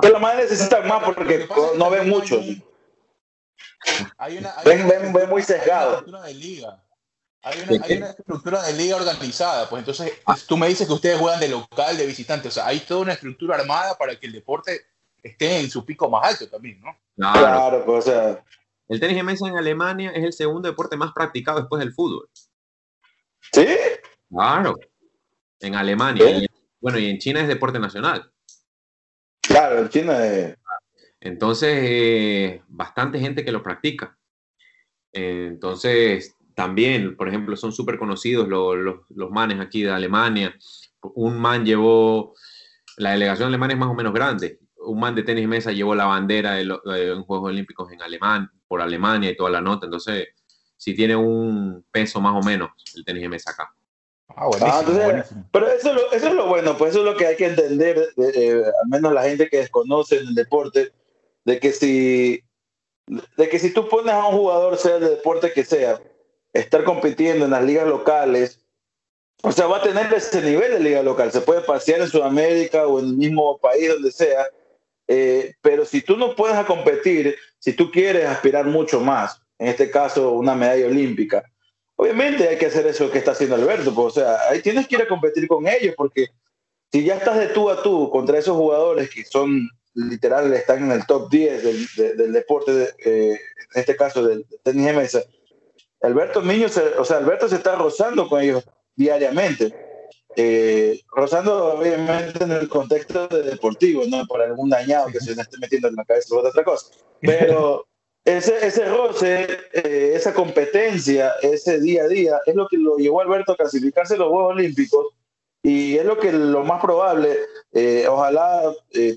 S2: Pero la madre necesita más porque no ven muchos.
S1: Hay una, hay
S2: ven,
S1: una
S2: ven, ven muy sesgado.
S1: Hay una, liga. Hay una, hay una estructura de liga organizada, pues entonces tú me dices que ustedes juegan de local, de visitante, o sea, hay toda una estructura armada para que el deporte esté en su pico más alto también, ¿no?
S2: Claro, claro pues, o sea...
S3: El tenis de mesa en Alemania es el segundo deporte más practicado después del fútbol.
S2: ¿Sí?
S3: Claro. En Alemania. Y, bueno, y en China es deporte nacional.
S2: Claro, en China es.
S3: Entonces, eh, bastante gente que lo practica. Eh, entonces, también, por ejemplo, son súper conocidos los, los, los, manes aquí de Alemania. Un man llevó, la delegación alemana es más o menos grande. Un man de tenis mesa llevó la bandera de, los, de Juegos Olímpicos en Alemán, por Alemania y toda la nota. Entonces, si tiene un peso más o menos el tenis de mesa acá.
S2: Ah, buenísimo, ah, entonces, buenísimo. Pero eso es, lo, eso es, lo, bueno, pues eso es lo que hay que entender, eh, al menos la gente que desconoce el deporte, de que si de que si tú pones a un jugador, sea el deporte que sea, estar compitiendo en las ligas locales, o sea, va a tener ese nivel de liga local. Se puede pasear en Sudamérica o en el mismo país donde sea. Eh, pero si tú no puedes competir, si tú quieres aspirar mucho más, en este caso una medalla olímpica, obviamente hay que hacer eso que está haciendo Alberto. Pues, o sea, ahí tienes que ir a competir con ellos porque si ya estás de tú a tú contra esos jugadores que son literal, están en el top 10 del, deporte, eh, en este caso del tenis de mesa, Alberto Niño, o sea, Alberto se está rozando con ellos diariamente. Eh, rozando obviamente en el contexto de deportivo, no por algún dañado que se le esté metiendo en la cabeza o otra cosa. Pero ese, ese roce, eh, esa competencia, ese día a día, es lo que lo llevó a Alberto a clasificarse en los Juegos Olímpicos y es lo que lo más probable, eh, ojalá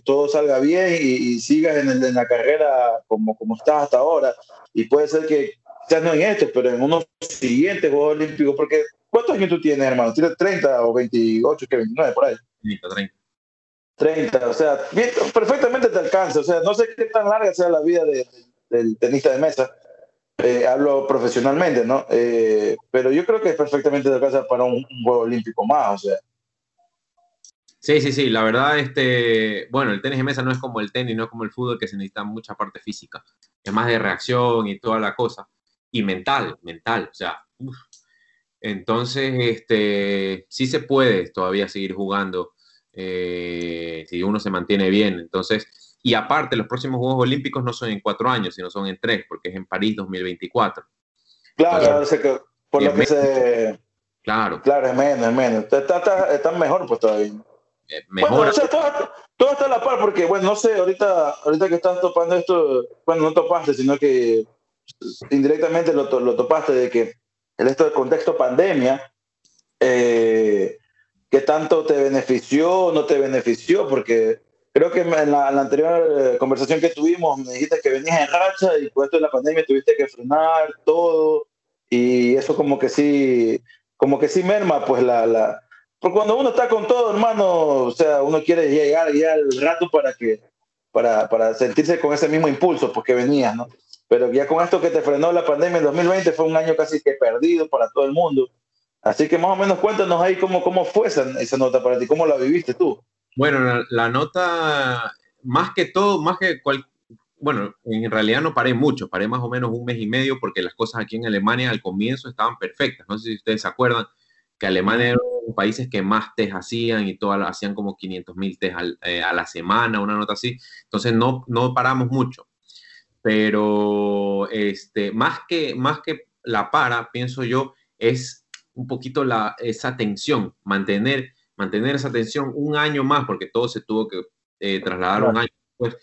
S2: todo salga bien y, sigas en, en, la carrera como, como estás hasta ahora. Y puede ser que, ya no en este, pero en unos siguientes Juegos Olímpicos, porque ¿Cuántos años tú tienes, hermano? ¿Tienes 30 o 28, que 29 por ahí?
S3: 30, 30.
S2: 30, o sea, perfectamente te alcanza. O sea, no sé qué tan larga sea la vida del tenista de mesa. Eh, hablo profesionalmente, ¿no? Eh, pero yo creo que es perfectamente te alcanza para un, juego olímpico más, o sea.
S3: Sí, sí, sí. La verdad, este, bueno, el tenis de mesa no es como el tenis, no es como el fútbol que se necesita mucha parte física. Es más de reacción y toda la cosa. Y mental, mental. O sea, uf, entonces, este, sí se puede todavía seguir jugando eh, si uno se mantiene bien. Entonces, y aparte, los próximos Juegos Olímpicos no son en cuatro años, sino son en tres, porque es en París 2024.
S2: Claro, que, por lo que se...
S3: Claro.
S2: Claro, es menos, es menos. Está, está, mejor, pues todavía.
S3: Mejor.
S2: o sea, todo, está a la par, porque, bueno, no sé, ahorita, ahorita que estás topando esto, bueno, no topaste, sino que indirectamente lo, lo topaste de que en esto contexto pandemia, eh, ¿qué tanto te benefició o no te benefició? Porque creo que en la, anterior eh, conversación que tuvimos me dijiste que venías en racha y por esto de la pandemia tuviste que frenar todo y eso como que sí, como que sí merma pues la, la... Porque cuando uno está con todo, hermano, o sea, uno quiere llegar ya al rato para que, para, para sentirse con ese mismo impulso, porque venías, ¿no? pero ya con esto que te frenó la pandemia en 2020 fue un año casi que perdido para todo el mundo. Así que más o menos cuéntanos ahí cómo, cómo fue esa, esa nota para ti, cómo la viviste tú.
S3: Bueno, la, nota, más que todo, más que cual, bueno, en realidad no paré mucho, paré más o menos un mes y medio porque las cosas aquí en Alemania al comienzo estaban perfectas. No sé si ustedes se acuerdan que Alemania era países que más test hacían y todo, hacían como 500 mil test eh, a la semana, una nota así. Entonces no, no paramos mucho pero este, más, que, más que la para, pienso yo, es un poquito la, esa tensión, mantener, mantener esa tensión un año más, porque todo se tuvo que eh, trasladar un año después.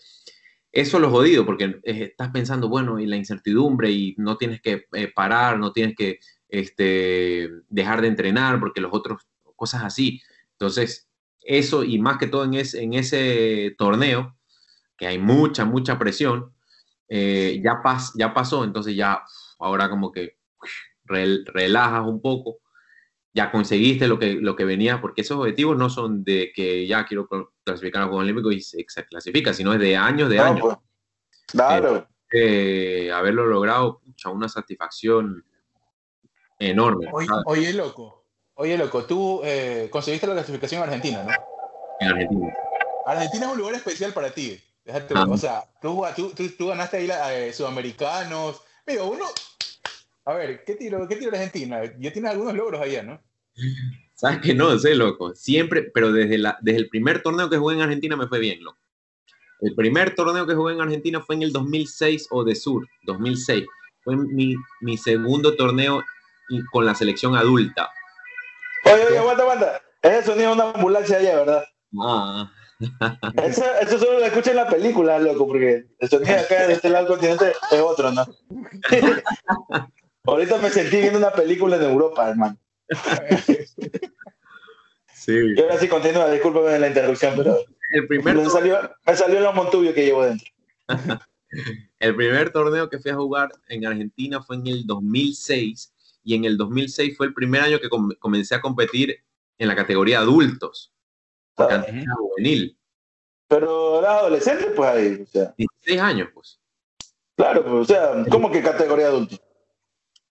S3: Eso lo jodido, porque eh, estás pensando, bueno, y la incertidumbre, y no tienes que eh, parar, no tienes que este, dejar de entrenar, porque los otros, cosas así. Entonces, eso, y más que todo en, en ese torneo, que hay mucha, mucha presión, eh, ya, pas, ya pasó, entonces ya ahora como que relajas un poco, ya conseguiste lo que, lo que venía, porque esos objetivos no son de que ya quiero clasificar a Juegos Olímpicos y se clasifica, sino es de años, de años. Pues,
S2: claro.
S3: Eh, haberlo logrado, pucha, una satisfacción enorme.
S1: Oye, loco, oye, loco, tú eh, conseguiste la clasificación en Argentina, ¿no?
S3: En Argentina.
S1: Argentina es un lugar especial para ti. Ah. O sea, tú, tú, ganaste ahí la, eh, sudamericanos. Digo, uno. A ver, ¿qué tiro, ¿qué tiro Argentina? Ya tienes algunos logros allá, ¿no?
S3: Sabes que no sé, loco. Siempre, pero desde, la, desde el primer torneo que jugué en Argentina me fue bien, loco. El primer torneo que jugué en Argentina fue en el 2006 o de Sur, 2006. Fue mi, mi segundo torneo con la selección adulta.
S2: Oye, oye, aguanta, aguanta. Ese sonido de una ambulancia allá, ¿verdad?
S3: Ah.
S2: Eso, eso, solo lo escucho en la película, loco, porque el sonido acá de este lado del continente es otro, ¿no? Ahorita me sentí viendo una película en Europa, hermano.
S3: Sí.
S2: Y ahora sí continúa, discúlpeme la interrupción, pero
S3: el primer
S2: me, salió, me salió los montubios que llevo dentro.
S3: el primer torneo que fui a jugar en Argentina fue en el 2006 y en el 2006 fue el primer año que comencé a competir en la categoría adultos juvenil.
S2: Pero era adolescente, pues ahí. O sea.
S3: 16 años, pues.
S2: Claro, pues, o sea, ¿cómo que categoría adulto?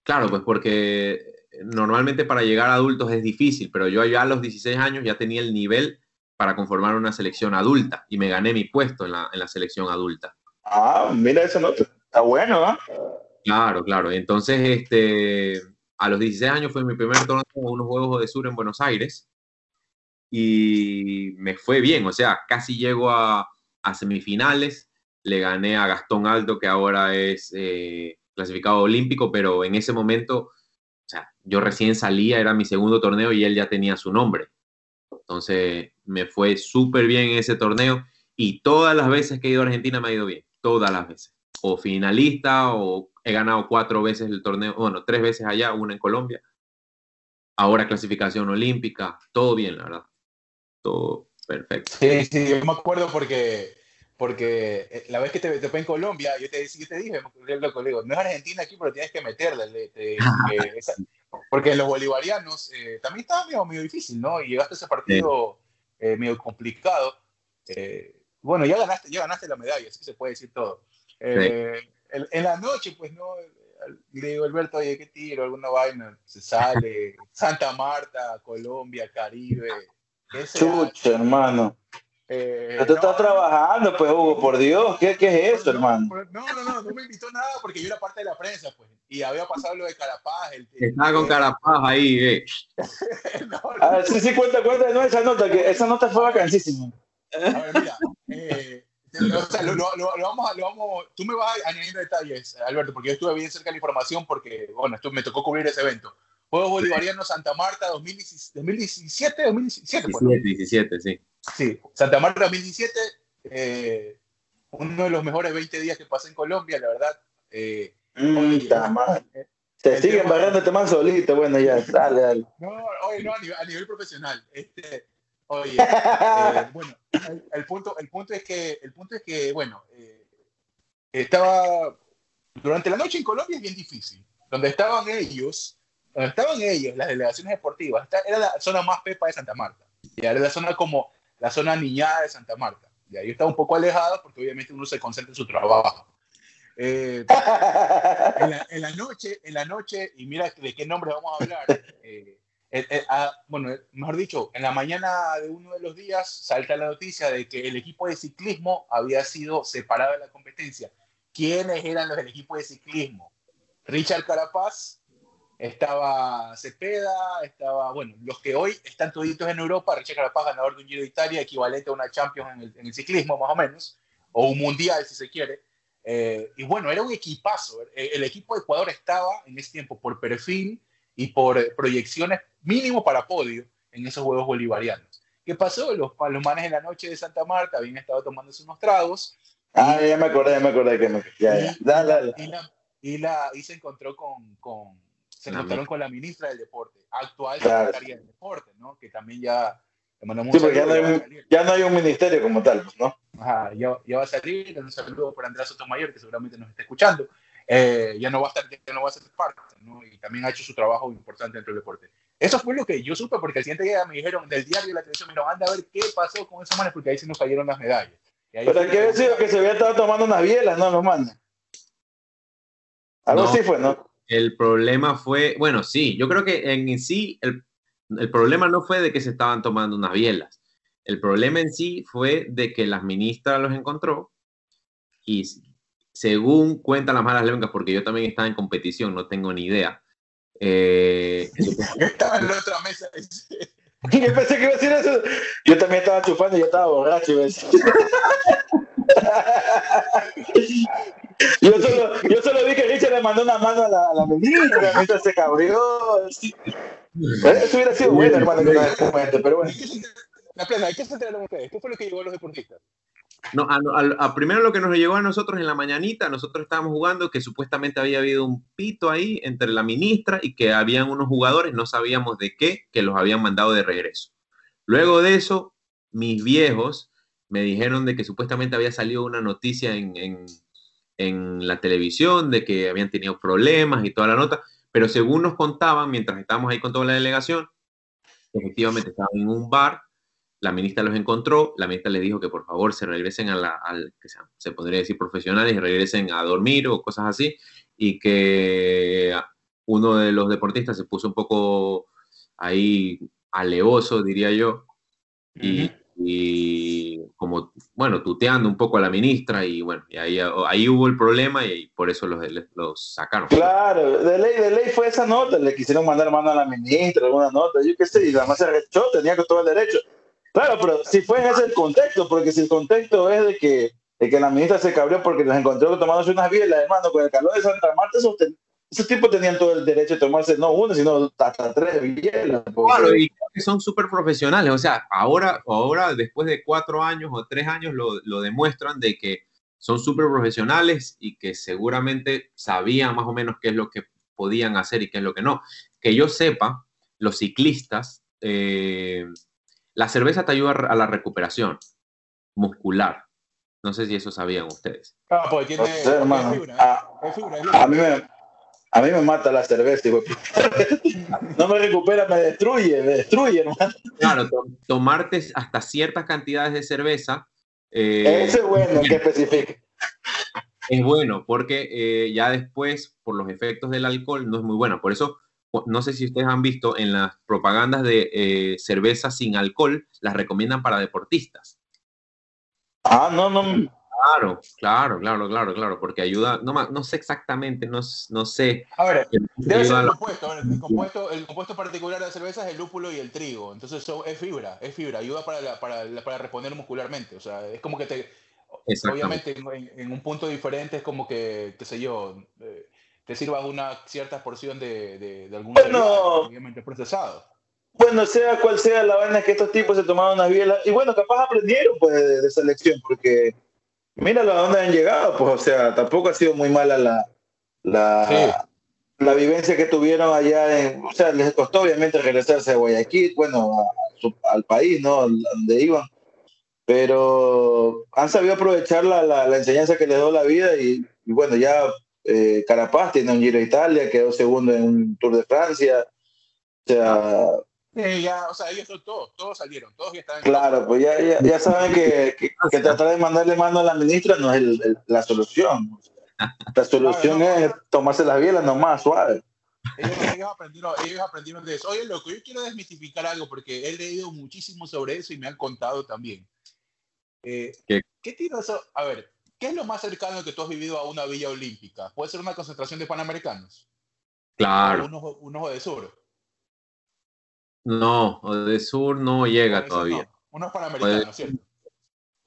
S3: Claro, pues porque normalmente para llegar a adultos es difícil, pero yo ya a los 16 años ya tenía el nivel para conformar una selección adulta y me gané mi puesto en la, en la selección adulta.
S2: Ah, mira esa nota. Está bueno, ¿no?
S3: Claro, claro. Entonces, este, a los 16 años fue mi primer torneo en unos Juegos de Sur en Buenos Aires y me fue bien, o sea, casi llego a, semifinales, le gané a Gastón Alto, que ahora es eh, clasificado olímpico, pero en ese momento, o sea, yo recién salía, era mi segundo torneo y él ya tenía su nombre. Entonces, me fue súper bien en ese torneo y todas las veces que he ido a Argentina me ha ido bien, todas las veces. O finalista o he ganado cuatro veces el torneo, bueno, tres veces allá, una en Colombia. Ahora clasificación olímpica, todo bien, la verdad. Todo perfecto.
S1: Sí, sí, yo me acuerdo porque, porque eh, la vez que te fue en Colombia, yo te, yo te dije, loco, digo, no es Argentina aquí, pero tienes que meterle. porque los bolivarianos eh, también estaba medio, medio, difícil, ¿no? Y llegaste a ese partido eh, medio complicado. bueno, ya ganaste, ya ganaste la medalla, así se puede decir todo. En, la noche, pues, ¿no? Le digo, Alberto, oye, ¿qué tiro? ¿Alguna vaina? Se sale. Santa Marta, Colombia, Caribe.
S2: Chucha, hermano. Eh, tú estás trabajando, pues, Hugo, por Dios, ¿qué, qué es eso, hermano?
S1: No, no, no, no me invitó nada porque yo era parte de la prensa, pues, y había pasado lo de Carapaz. El,
S3: Estaba con Carapaz ahí, eh.
S2: no, A ver, sí, sí, cuenta, cuenta, no, esa nota, que esa nota fue vacancísima.
S1: A ver, mira, eh, o sea, lo, lo, lo, vamos a, lo vamos, tú me vas añadiendo detalles, Alberto, porque yo estuve bien cerca de la información porque, bueno, esto, me tocó cubrir ese evento. Juegos Bolivarianos Santa Marta 2017, 2017, 2017
S3: 17, sí.
S1: Sí, Santa Marta 2017, eh, uno de los mejores 20 días que pasé en Colombia, la verdad. Eh,
S2: mm, Se siguen barrando este man solito, bueno, ya, dale, dale.
S1: No, oye, no, a nivel, a nivel profesional. Este, oye, eh, bueno, el, punto, el, punto es que, el punto es que, bueno, eh, estaba, durante la noche en Colombia es bien difícil. Donde estaban ellos, donde estaban ellos, las delegaciones deportivas, era la zona más pepa de Santa Marta. Y era la zona como la zona niñada de Santa Marta. Y ahí está un poco alejada porque obviamente uno se concentra en su trabajo. Eh, en, la, noche, en la noche, y mira de qué nombre vamos a hablar. Eh, eh, ah, bueno, mejor dicho, en la mañana de uno de los días salta la noticia de que el equipo de ciclismo había sido separado de la competencia. ¿Quiénes eran los del equipo de ciclismo? Richard Carapaz, estaba Cepeda, estaba, bueno, los que hoy están toditos en Europa, Richard Carapaz, ganador de un Giro de Italia, equivalente a una Champions en el, ciclismo, más o menos, o un Mundial, si se quiere. Eh, y bueno, era un equipazo. El, equipo de Ecuador estaba en ese tiempo por perfil y por proyecciones mínimo para podio en esos Juegos Bolivarianos. ¿Qué pasó? Los, los manes en la noche de Santa Marta habían estado tomándose unos tragos.
S2: Ah, ya me acordé, ya me acordé que me... Ya, ya. Dale, dale.
S1: Y, la, y, la, y se encontró con, con se encontraron con la ministra del deporte, actual secretaria del deporte, ¿no? Que también ya
S2: sí, porque ya no, hay un, ya no, hay un, ministerio como tal, ¿no?
S1: Ajá, ya, ya va a salir, un saludo por Andrés Sotomayor, que seguramente nos está escuchando. Eh, ya no va a estar, ya no va a ser parte, ¿no? Y también ha hecho su trabajo importante dentro del deporte. Eso fue lo que yo supe, porque el siguiente día me dijeron, del diario de la televisión, me dijeron, anda a ver qué pasó con esos manes, porque ahí se nos cayeron las medallas.
S2: Pero hay que decir que se había estado tomando unas bielas, ¿no, los manes? Algo así fue, ¿no?
S3: El problema fue, bueno, sí, yo creo que en sí el, el, problema no fue de que se estaban tomando unas bielas. El problema en sí fue de que la ministra los encontró y según cuentan las malas lenguas, porque yo también estaba en competición, no tengo ni idea.
S1: Eh, estaba en la otra mesa.
S2: Yo pensé que iba a decir eso. Yo también estaba chupando y yo estaba borracho. yo, solo, yo solo vi que Richard le mandó una mano a la, a la ministra, la se cabrió. Eso hubiera sido bueno, hermano, que no pero bueno.
S1: La plena, ¿qué se enteraron ustedes? ¿Qué fue lo que llegó a los deportistas?
S3: No, a, primero lo que nos llegó a nosotros en la mañanita, nosotros estábamos jugando que supuestamente había habido un pito ahí entre la ministra y que habían unos jugadores, no sabíamos de qué, que los habían mandado de regreso. Luego de eso, mis viejos me dijeron de que supuestamente había salido una noticia en, en, en la televisión de que habían tenido problemas y toda la nota, pero según nos contaban, mientras estábamos ahí con toda la delegación, efectivamente estaban en un bar la ministra los encontró, la ministra les dijo que por favor se regresen a la, al, que se, podría decir profesionales y regresen a dormir o cosas así, y que uno de los deportistas se puso un poco ahí aleoso, diría yo, y, como, bueno, tuteando un poco a la ministra y bueno, y ahí, ahí hubo el problema y por eso los, los sacaron.
S2: Claro, de ley, de ley fue esa nota, le quisieron mandar mano a la ministra, alguna nota, yo qué sé, y la más se rechó, tenía todo el derecho. Claro, pero si fue en ese contexto, porque si el contexto es de que, de que la ministra se cabrió porque los encontró tomándose unas bielas, hermano, con el calor de Santa Marta, esos, tipos tenían todo el derecho de tomarse no una, sino hasta tres bielas.
S3: Claro, y son súper profesionales, o sea, ahora, ahora después de cuatro años o tres años lo, lo demuestran de que son súper profesionales y que seguramente sabían más o menos qué es lo que podían hacer y qué es lo que no. Que yo sepa, los ciclistas... Eh, la cerveza te ayuda a la recuperación muscular. No sé si eso sabían ustedes.
S2: Ah, pues tiene fibra, a, mí me, a mí me mata la cerveza. no me recupera, me destruye, me destruye, hermano.
S3: Claro, tomarte hasta ciertas cantidades de cerveza.
S2: Eh, Ese es bueno, que especifique.
S3: Es bueno, porque eh, ya después, por los efectos del alcohol, no es muy bueno. Por eso no sé si ustedes han visto en las propagandas de eh, cerveza sin alcohol, las recomiendan para deportistas.
S2: Ah, no, no.
S3: Claro, claro, claro, claro, claro, porque ayuda, no, no sé exactamente, no, no sé.
S1: A ver, debe ser el compuesto, el compuesto, el compuesto particular de la cerveza es el lúpulo y el trigo, entonces eso es fibra, es fibra, ayuda para, para, para responder muscularmente, o sea, es como que te, obviamente en, un punto diferente es como que, qué sé yo, eh, te sirva una cierta porción de, de, algún bueno, obviamente procesado.
S2: Bueno, sea cual sea la vaina que estos tipos se tomaron unas bielas, y bueno, capaz aprendieron pues de, esa lección, porque míralo a dónde han llegado, pues, o sea, tampoco ha sido muy mala la, la, la vivencia que tuvieron allá, en, o sea, les costó obviamente regresarse a Guayaquil, bueno, al país, ¿no? Donde iban, pero han sabido aprovechar la, la, la enseñanza que les dio la vida y, y bueno, ya eh, Carapaz tiene un Giro de Italia, quedó segundo en un Tour de Francia. O sea.
S1: ya, o sea, ellos todos, todos salieron, todos ya están.
S2: Claro, pues ya, ya, ya saben que, que, tratar de mandarle mano a la ministra no es el, la solución. La solución es tomarse las bielas nomás, suave.
S1: Ellos, aprendieron, ellos aprendieron de eso. Oye, loco, yo quiero desmitificar algo porque he leído muchísimo sobre eso y me han contado también. Eh, ¿Qué? ¿Qué tiro eso? A ver, ¿Qué es lo más cercano que tú has vivido a una villa olímpica? ¿Puede ser una concentración de panamericanos?
S3: Claro.
S1: Un ojo, de sur.
S3: No, de sur no llega todavía.
S1: Unos panamericanos, ¿cierto?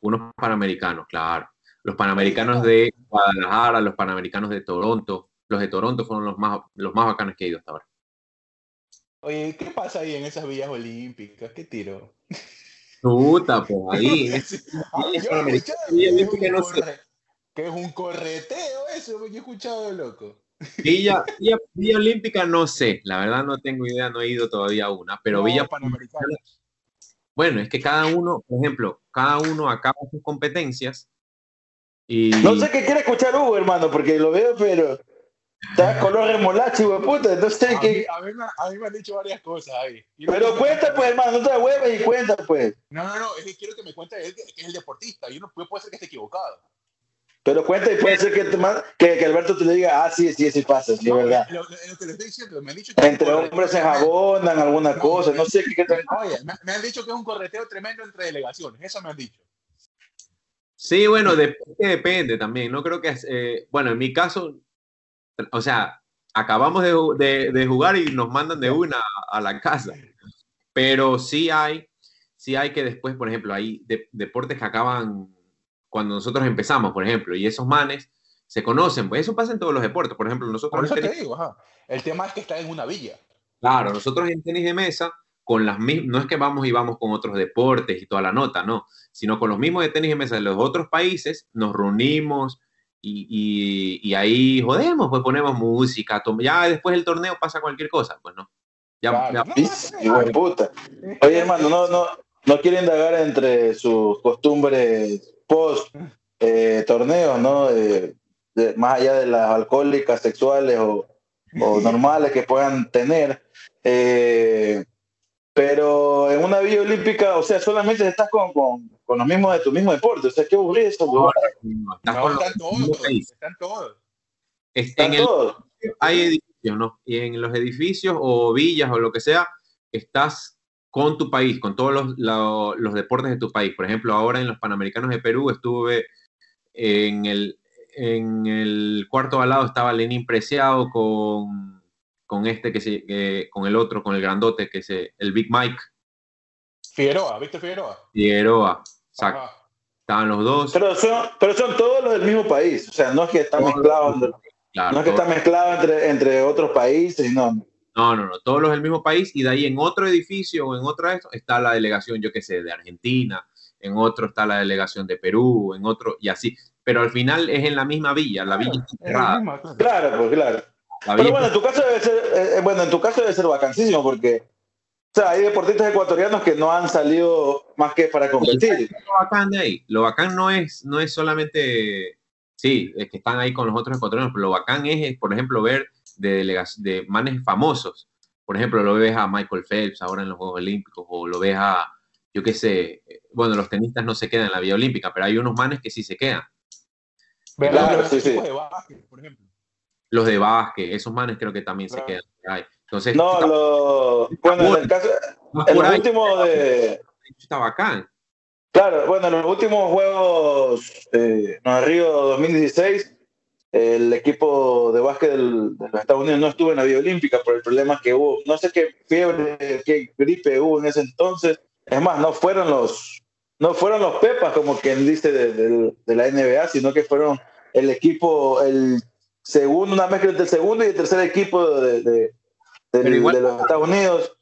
S3: Unos panamericanos, claro. Los panamericanos de Guadalajara, los panamericanos de Toronto. Los de Toronto fueron los más, los más bacanos que he ido hasta ahora.
S1: Oye, ¿qué pasa ahí en esas villas olímpicas? ¿Qué tiro?
S3: Puta, pues ahí. Es,
S1: que es un correteo eso, yo he escuchado loco.
S3: Villa, Villa, Olímpica no sé, la verdad no tengo idea, no he ido todavía a una, pero Villa Panamericana. Bueno, es que cada uno, por ejemplo, cada uno acaba sus competencias y...
S2: No sé qué quiere escuchar Hugo, hermano, porque lo veo, pero Está color remolacho, hijo de puta. Entonces,
S1: a,
S2: que...
S1: a, mí, a, mí, me han dicho varias cosas ahí.
S2: Pero cuenta, pues, hermano, no te huevas y cuenta, pues.
S1: No, no, no, es que quiero que me cuente él, que, es el deportista. Yo no puede ser que esté equivocado.
S2: Pero cuenta y puede ser que, que, que, Alberto te le diga, ah, sí, sí, sí pasa, sí, es verdad.
S1: Lo, que le estoy diciendo, me han dicho
S2: que entre hombres se jabonan alguna cosa, no sé qué.
S1: Oye, me, me, han dicho que es un correteo tremendo entre delegaciones, eso me han dicho.
S3: Sí, bueno, de, depende también. No creo que, eh, bueno, en mi caso, o sea, acabamos de, jugar y nos mandan de una a la casa. Pero sí hay, sí hay que después, por ejemplo, hay deportes que acaban cuando nosotros empezamos, por ejemplo, y esos manes se conocen, pues eso pasa en todos los deportes. Por ejemplo, nosotros...
S1: El tema es que está en una villa.
S3: Claro, nosotros en tenis de mesa, con las mismas, no es que vamos y vamos con otros deportes y toda la nota, no, sino con los mismos de tenis de mesa de los otros países, nos reunimos, y, y, ahí jodemos, pues ponemos música, ya después del torneo pasa cualquier cosa, pues no.
S2: Ya, ya. puta. Oye, hermano, no, no, no quieren indagar entre sus costumbres post eh, torneo, ¿no? más allá de las alcohólicas, sexuales o, o normales que puedan tener. Eh, pero en una vía olímpica, o sea, solamente estás con, con, con los mismos de tu mismo deporte. O sea, qué aburrido eso,
S1: no, están, todos, están todos.
S3: Están todos. Hay ¿no? Y en los edificios o villas o lo que sea, estás con tu país, con todos los, los, deportes de tu país. Por ejemplo, ahora en los Panamericanos de Perú estuve en el, en el cuarto al lado estaba Lenin Preciado con, con este que se, con el otro, con el grandote, que es el Big Mike.
S1: Figueroa, ¿viste Figueroa?
S3: Figueroa, exacto. Estaban los dos.
S2: Pero son, pero son todos los del mismo país, o sea, no es que están mezclados, no es que están mezclados entre, entre otros países, no.
S3: No, no, no, todos los del mismo país y de ahí en otro edificio o en otra está la delegación, yo qué sé, de Argentina, en otro está la delegación de Perú, en otro y así, pero al final es en la misma villa, la villa
S2: cerrada. Claro, pues claro. Pero bueno, en tu caso debe ser, eh, eh, bueno, en tu caso debe ser vacancísimo porque o sea, hay deportistas ecuatorianos que no han salido más que para competir.
S3: Lo bacán de ahí, lo bacán no es, no es solamente, sí, es que están ahí con los otros ecuatorianos, pero lo bacán es, por ejemplo, ver de, de manes famosos. Por ejemplo, lo ves a Michael Phelps ahora en los Juegos Olímpicos, o lo ves a, yo qué sé, bueno, los tenistas no se quedan en la Vía Olímpica, pero hay unos manes que sí se quedan.
S1: Claro, los de básquet, por ejemplo.
S3: Los de básquet, esos manes creo que también se quedan. Entonces,
S2: no, lo, bueno, en el caso, en los últimos de...
S3: Está bacán.
S2: Claro, bueno, en los últimos Juegos eh, en Río 2016, el equipo de básquet de los Estados Unidos no estuvo en la Vía Olímpica por el problema que hubo. No sé qué fiebre, qué gripe hubo en ese entonces. Es más, no fueron los, no fueron los Pepas, como quien dice, de, de la NBA, sino que fueron el equipo, el segundo, una mezcla entre el segundo y el tercer equipo de, de, de los Estados Unidos.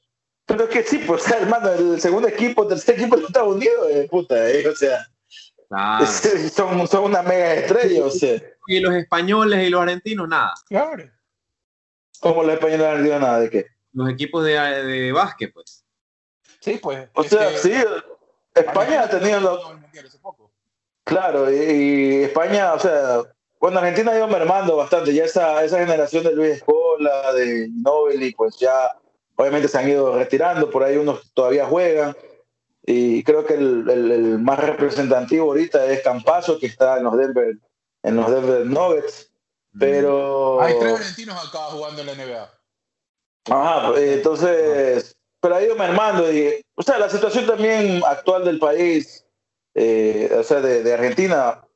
S2: Pero es que sí, pues, hermano, el segundo equipo, el tercer equipo de los Estados Unidos, eh, puta, eh, o sea, son, son, una mega estrella, o sea.
S3: Y los españoles y los argentinos, nada.
S1: Claro.
S2: ¿Cómo los españoles y los argentinos, nada? ¿De qué?
S3: Los equipos de, de básquet, pues.
S1: Sí, pues.
S2: O sea, sí, España ha tenido los... Claro, y, España, o sea, bueno, Argentina ha ido mermando bastante, ya esa, esa generación de Luis Escola, de Nobili, pues ya obviamente se han ido retirando, por ahí unos todavía juegan, y creo que el, el, más representativo ahorita es Campazo, que está en los Denver, en los Denver Nuggets, pero...
S1: Hay tres argentinos acá jugando en la NBA.
S2: Ajá, pues, entonces, pero ha ido mermando, y, o sea, la situación también actual del país, eh, o sea, de, de Argentina,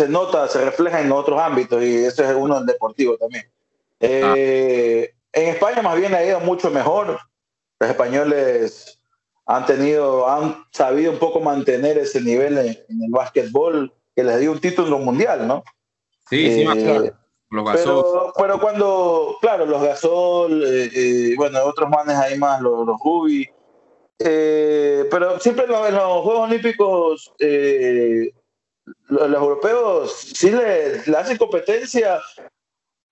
S2: se nota, se refleja en otros ámbitos y eso es uno del deportivo también. Eh, en España más bien ha ido mucho mejor. Los españoles han tenido, han sabido un poco mantener ese nivel en, el básquetbol que les dio un título mundial, ¿no?
S3: Sí, sí, más claro.
S2: Eh, los pero, pero, cuando, claro, los Gasol, eh, bueno, otros manes ahí más, los, los Ruby, pero siempre en los, Juegos Olímpicos los, europeos sí le, hacen competencia,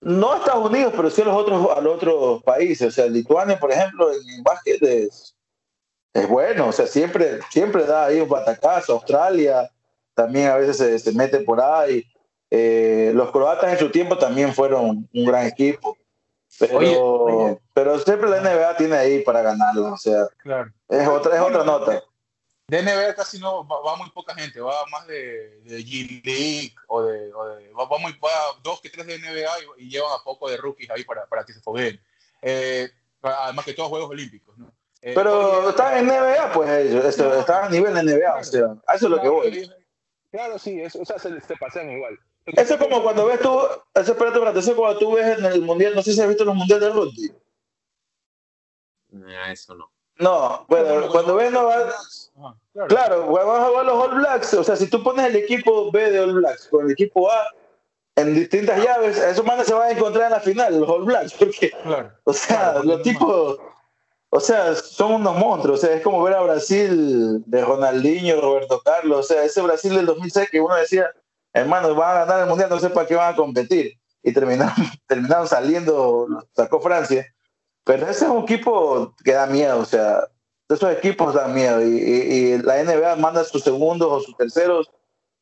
S2: no a Estados Unidos, pero sí a los otros, a los otros países. O sea, Lituania, por ejemplo, en básquet es, es bueno, o sea, siempre, siempre da ahí un batacazo. Australia también a veces se, mete por ahí. Eh, los croatas en su tiempo también fueron un gran equipo. Pero, pero siempre la NBA tiene ahí para ganarlo, o sea, es otra, es otra nota
S1: de NBA casi no va, muy poca gente, va más de, de G League o de, va, muy dos que tres de NBA y, llevan a poco de rookies ahí para, para que se fogueen. Eh, además que todos Juegos Olímpicos, ¿no?
S2: Eh, Pero están en NBA, pues ellos, están a nivel de NBA, o sea, a eso es lo que voy.
S1: Claro, sí, eso, o sea, se, pasean igual.
S2: Eso es como cuando ves tú, eso espérate, espérate, eso es cuando tú ves en el mundial, no sé si has visto los mundiales de rugby.
S3: eso no.
S2: No, bueno, cuando ves no claro. vas a ver los All Blacks, o sea, si tú pones el equipo B de All Blacks con el equipo A en distintas llaves, esos manes se van a encontrar en la final, los All Blacks, porque, o sea, los tipos, o sea, son unos monstruos, o sea, es como ver a Brasil de Ronaldinho, Roberto Carlos, o sea, ese Brasil del 2006 que uno decía, hermano, van a ganar el Mundial, no sé para qué van a competir, y terminaron, terminaron saliendo, sacó Francia pero ese es un equipo que da miedo, o sea, esos equipos dan miedo y, la NBA manda sus segundos o sus terceros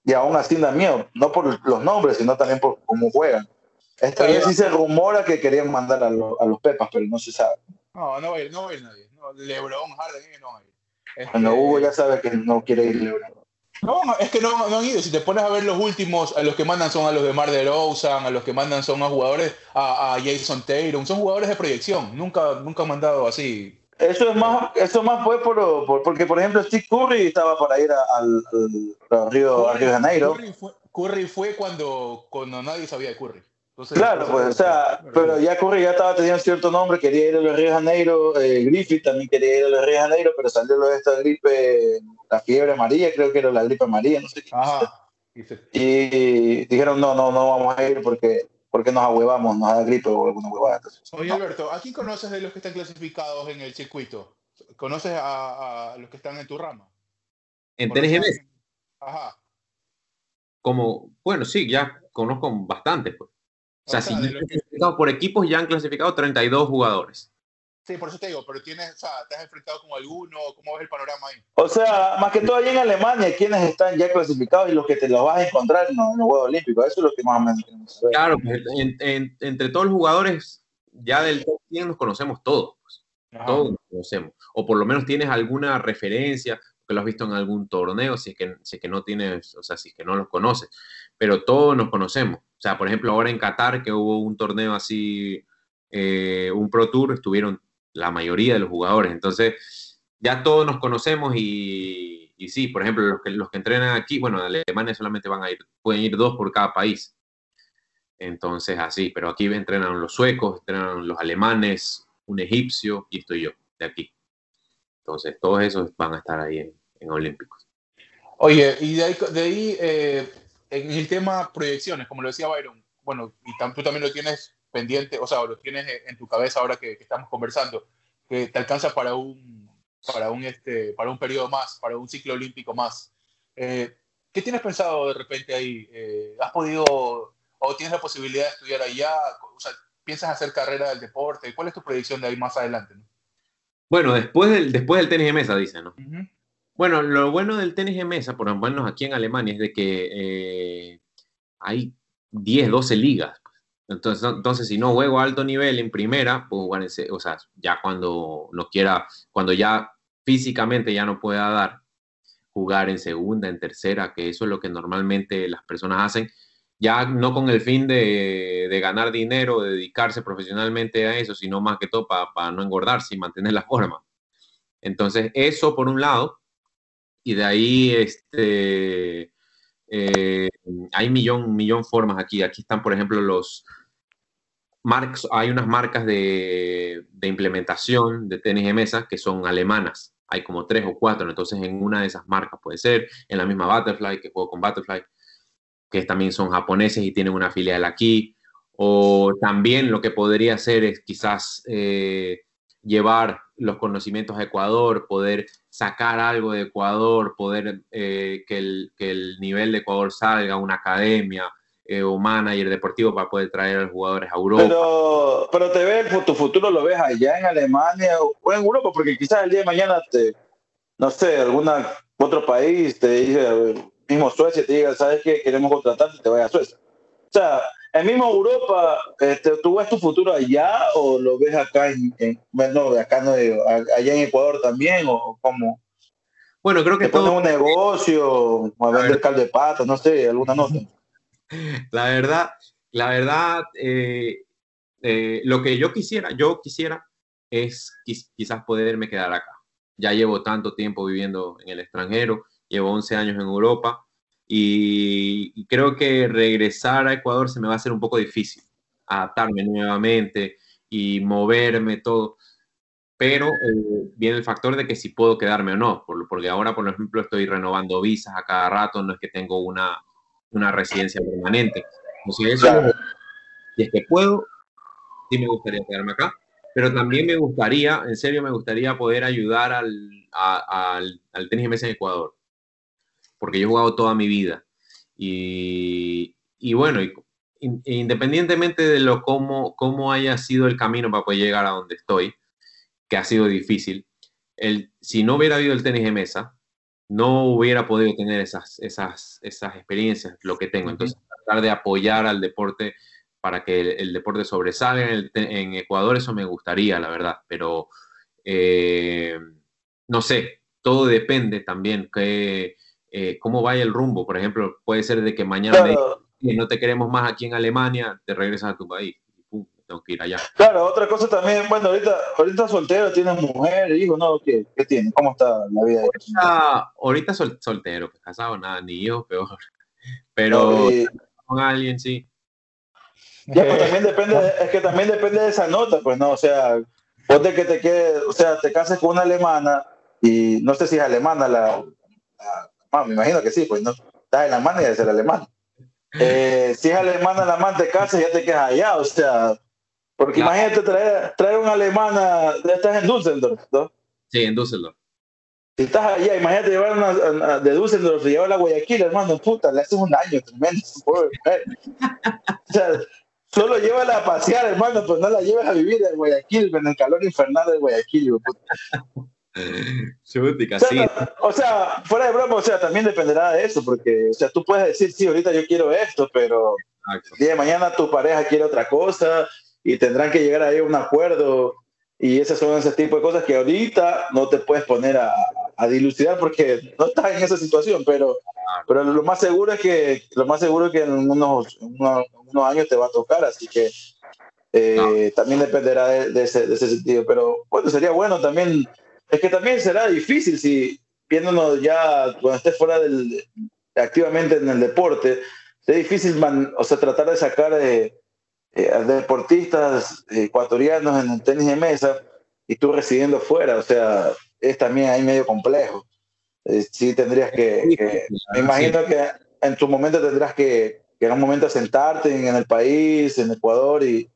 S2: y aún así da miedo, no por los nombres, sino también por cómo juegan. Esta vez sí se rumora que querían mandar a, los Pepas, pero no se sabe.
S1: No, no va a ir, no va a ir nadie. No, Lebron, Harden, no va a ir.
S2: Este... Bueno, Hugo ya sabe que no quiere ir Lebron.
S1: No, es que no, han ido. Si te pones a ver los últimos, a los que mandan son a los de Mar de Rosen, a los que mandan son a jugadores, a, Jason Taylor, son jugadores de proyección. Nunca, nunca han mandado así.
S2: Eso es más, eso más fue por, porque, por ejemplo, Steve Curry estaba para ir al, Río, de Janeiro.
S1: Curry fue, cuando, cuando nadie sabía de Curry
S2: claro, pues, o sea, pero ya Curry ya estaba teniendo cierto nombre, quería ir a los Río de Janeiro, eh, Griffith también quería ir a los Río de Janeiro, pero salió lo de esta gripe, la fiebre amarilla, creo que era la gripe amarilla, no sé qué. Y dijeron, no, no, no vamos a ir porque, porque nos ahuevamos, nos da gripe o alguna huevada.
S1: Oye, Alberto, ¿a quién conoces de los que están clasificados en el circuito? ¿Conoces a, los que están en tu rama?
S3: ¿En TNGM? Ajá. Como, bueno, sí, ya conozco bastante, pues. O sea, si por equipos ya han clasificado 32 jugadores.
S1: Sí, por eso te digo, pero tienes, o sea, ¿te has enfrentado con alguno? ¿Cómo ves el panorama ahí?
S2: O sea, más que todo allí en Alemania, ¿quiénes están ya clasificados y los que te los vas a encontrar en los Juegos Olímpicos? Eso es lo que más o menos queremos
S3: saber. Claro, pues, entre todos los jugadores, ya del top 100 nos conocemos todos. Pues. Todos nos conocemos. O por lo menos tienes alguna referencia, que lo has visto en algún torneo, si es que, si es que no tienes, o sea, si es que no los conoces. Pero todos nos conocemos. O sea, por ejemplo, ahora en Qatar, que hubo un torneo así, eh, un Pro Tour, estuvieron la mayoría de los jugadores. Entonces, ya todos nos conocemos y, y sí, por ejemplo, los que, los que entrenan aquí, bueno, en Alemania solamente van a ir, pueden ir dos por cada país. Entonces, así, pero aquí entrenan los suecos, entrenan los alemanes, un egipcio y estoy yo, de aquí. Entonces, todos esos van a estar ahí en, en Olímpicos.
S1: Oye, y de ahí, de ahí eh, en el tema proyecciones, como lo decía Byron, bueno, y tú también lo tienes pendiente, o sea, lo tienes en tu cabeza ahora que, estamos conversando, que te alcanza para un, para un, este, para un periodo más, para un ciclo olímpico más. Eh, ¿Qué tienes pensado de repente ahí? Eh, ¿Has podido o tienes la posibilidad de estudiar allá? O sea, ¿piensas hacer carrera del deporte? ¿Cuál es tu proyección de ahí más adelante?
S3: Bueno, después del, después del tenis de mesa, dice, ¿no? Bueno, lo bueno del tenis de mesa, por lo menos aquí en Alemania, es de que eh, hay 10, 12 ligas. Entonces, entonces, si no juego a alto nivel en primera, pues jugar en, o sea, ya cuando no quiera, cuando ya físicamente ya no pueda dar, jugar en segunda, en tercera, que eso es lo que normalmente las personas hacen, ya no con el fin de, ganar dinero, de dedicarse profesionalmente a eso, sino más que todo para no engordarse y mantener la forma. Entonces, eso por un lado, y de ahí este, eh, hay millón, millón formas aquí. Aquí están, por ejemplo, los marcos, hay unas marcas de, de, implementación de tenis de mesa que son alemanas. Hay como tres o cuatro, entonces en una de esas marcas puede ser, en la misma Butterfly, que juego con Butterfly, que también son japoneses y tienen una filial aquí. O también lo que podría ser es quizás eh, llevar los conocimientos a Ecuador, poder sacar algo de Ecuador, poder eh, que, el, que, el, nivel de Ecuador salga, una academia eh, o manager deportivo para poder traer a los jugadores a Europa.
S2: Pero, pero te ves, tu futuro lo ves allá en Alemania o en Europa, porque quizás el día de mañana te, no sé, algún otro país te dice, mismo Suecia te diga, ¿sabes qué? Queremos contratarte te vayas a Suecia. O sea, en mismo Europa, este, ¿tú ves tu futuro allá o lo ves acá en, bueno, acá no, allá en Ecuador también o cómo?
S3: Bueno, creo que
S2: ¿Te todo... un negocio, a vender cal de patas, no sé, alguna nota.
S3: La verdad, la verdad, eh, eh, lo que yo quisiera, yo quisiera es quizás poderme quedar acá. Ya llevo tanto tiempo viviendo en el extranjero, llevo 11 años en Europa y, creo que regresar a Ecuador se me va a hacer un poco difícil, adaptarme nuevamente y moverme todo. Pero eh, viene el factor de que si puedo quedarme o no, porque ahora, por ejemplo, estoy renovando visas a cada rato, no es que tengo una, una residencia permanente. si eso, y es que puedo, sí me gustaría quedarme acá, pero también me gustaría, en serio, me gustaría poder ayudar al, al, al tenis mesa en Ecuador porque yo he jugado toda mi vida. Y, bueno, independientemente de lo cómo, cómo haya sido el camino para poder llegar a donde estoy, que ha sido difícil, el, si no hubiera habido el tenis de mesa, no hubiera podido tener esas, esas, esas experiencias, lo que tengo. Entonces, tratar de apoyar al deporte para que el, deporte sobresalga en, Ecuador, eso me gustaría, la verdad, pero eh, no sé, todo depende también que eh, cómo vaya el rumbo. Por ejemplo, puede ser de que mañana no te queremos más aquí en Alemania, te regresas a tu país. Pum, tengo que ir allá.
S2: Claro, otra cosa también, bueno, ahorita, ahorita soltero, tienes mujer, hijo, ¿no? ¿Qué, qué tiene? ¿Cómo está la vida?
S3: Ahorita, ahorita soltero, pues, casado, nada, ni hijos, peor. Pero con alguien, sí.
S2: Ya, pues también depende, es que también depende de esa nota, pues, ¿no? O sea, ponte que te quede, o sea, te cases con una alemana y no sé si es alemana la, ah, me imagino que sí, pues, ¿no? Estás en Alemania y debe ser alemana. Eh, si es alemana la amante de casa, ya te quedas allá, o sea, porque imagínate traer, traer una alemana, estás en Düsseldorf, ¿no?
S3: Sí, en Düsseldorf.
S2: Si estás allá, imagínate llevar una de Düsseldorf y llevarla a Guayaquil, hermano, puta, le haces un daño tremendo, o sea, solo llévala a pasear, hermano, pues no la lleves a vivir en Guayaquil, en el calor infernal de Guayaquil, puta. o, sea, fuera de broma, o sea, también dependerá de eso, porque, o sea, tú puedes decir, sí, ahorita yo quiero esto, pero el día de mañana tu pareja quiere otra cosa y tendrán que llegar ahí a un acuerdo y esas son ese tipo de cosas que ahorita no te puedes poner a, a dilucidar porque no estás en esa situación, pero, pero lo más seguro es que lo más seguro es que en unos, unos, años te va a tocar, así que eh, también dependerá de, de, ese, de ese sentido, pero bueno, sería bueno también es que también será difícil si viéndonos ya cuando estés fuera del, activamente en el deporte, es difícil o sea, tratar de sacar eh, eh, a deportistas ecuatorianos en el tenis de mesa y tú residiendo fuera, o sea, es también ahí medio complejo. Eh, sí tendrías que, me imagino que en tu momento tendrás que, que en un momento sentarte en, el país, en Ecuador, y,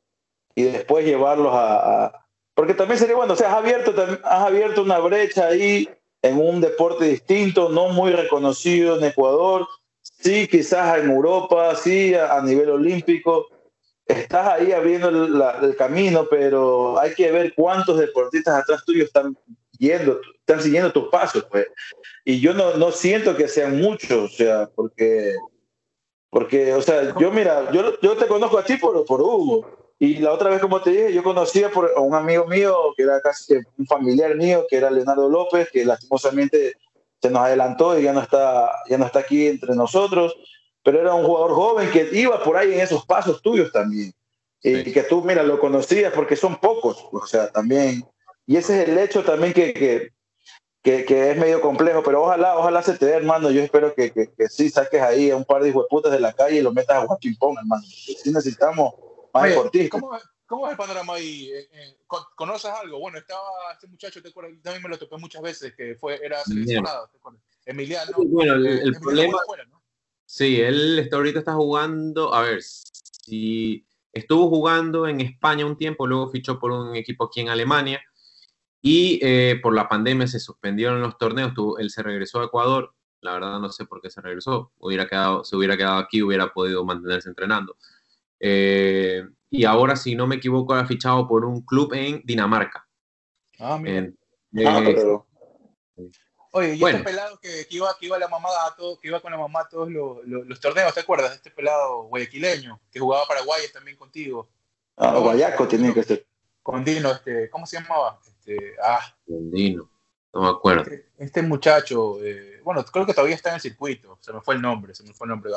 S2: y después llevarlos a porque también sería bueno, o sea, has abierto, has abierto una brecha ahí en un deporte distinto, no muy reconocido en Ecuador, sí, quizás en Europa, sí, a, nivel olímpico. Estás ahí abriendo el, camino, pero hay que ver cuántos deportistas atrás tuyos están yendo, están siguiendo tus pasos, pues. Y yo no, no siento que sean muchos, o sea, porque, porque, o sea, yo mira, yo, yo te conozco a ti por, por Hugo, y la otra vez, como te dije, yo conocía por, a un amigo mío, que era casi un familiar mío, que era Leonardo López, que lastimosamente se nos adelantó y ya no está, ya no está aquí entre nosotros, pero era un jugador joven que iba por ahí en esos pasos tuyos también. Y que tú, mira, lo conocías porque son pocos, o sea, también. Y ese es el hecho también que, que, que, es medio complejo, pero ojalá, ojalá se te dé, hermano. Yo espero que, que, sí saques ahí a un par de putas de la calle y lo metas a Pong, hermano. Si necesitamos
S1: ¿cómo, ¿Cómo es el panorama ahí? Eh, eh, ¿Conoces algo? Bueno, estaba este muchacho, te acuerdas, también me lo topé muchas veces, que fue, era seleccionado, Emiliano.
S3: Bueno, el, problema... Sí, él está, ahorita está jugando, a ver, si estuvo jugando en España un tiempo, luego fichó por un equipo aquí en Alemania y eh, por la pandemia se suspendieron los torneos, él se regresó a Ecuador, la verdad no sé por qué se regresó, hubiera quedado, se hubiera quedado aquí, hubiera podido mantenerse entrenando. Eh, y ahora, si no me equivoco, ha fichado por un club en Dinamarca.
S1: Ah, mira. ah, pero... Oye, y este pelado que, que, iba, que iba la mamá a todo, que iba con la mamá a todos los, los, torneos, ¿te acuerdas? Este pelado guayaquileño que jugaba Paraguay también contigo.
S2: Ah, Guayaco tiene que ser.
S1: Con Dino, este, ¿cómo se llamaba? Este, ah.
S3: Con Dino, no me acuerdo.
S1: Este, este muchacho, eh, bueno, creo que todavía está en el circuito, se me fue el nombre, se me fue el nombre.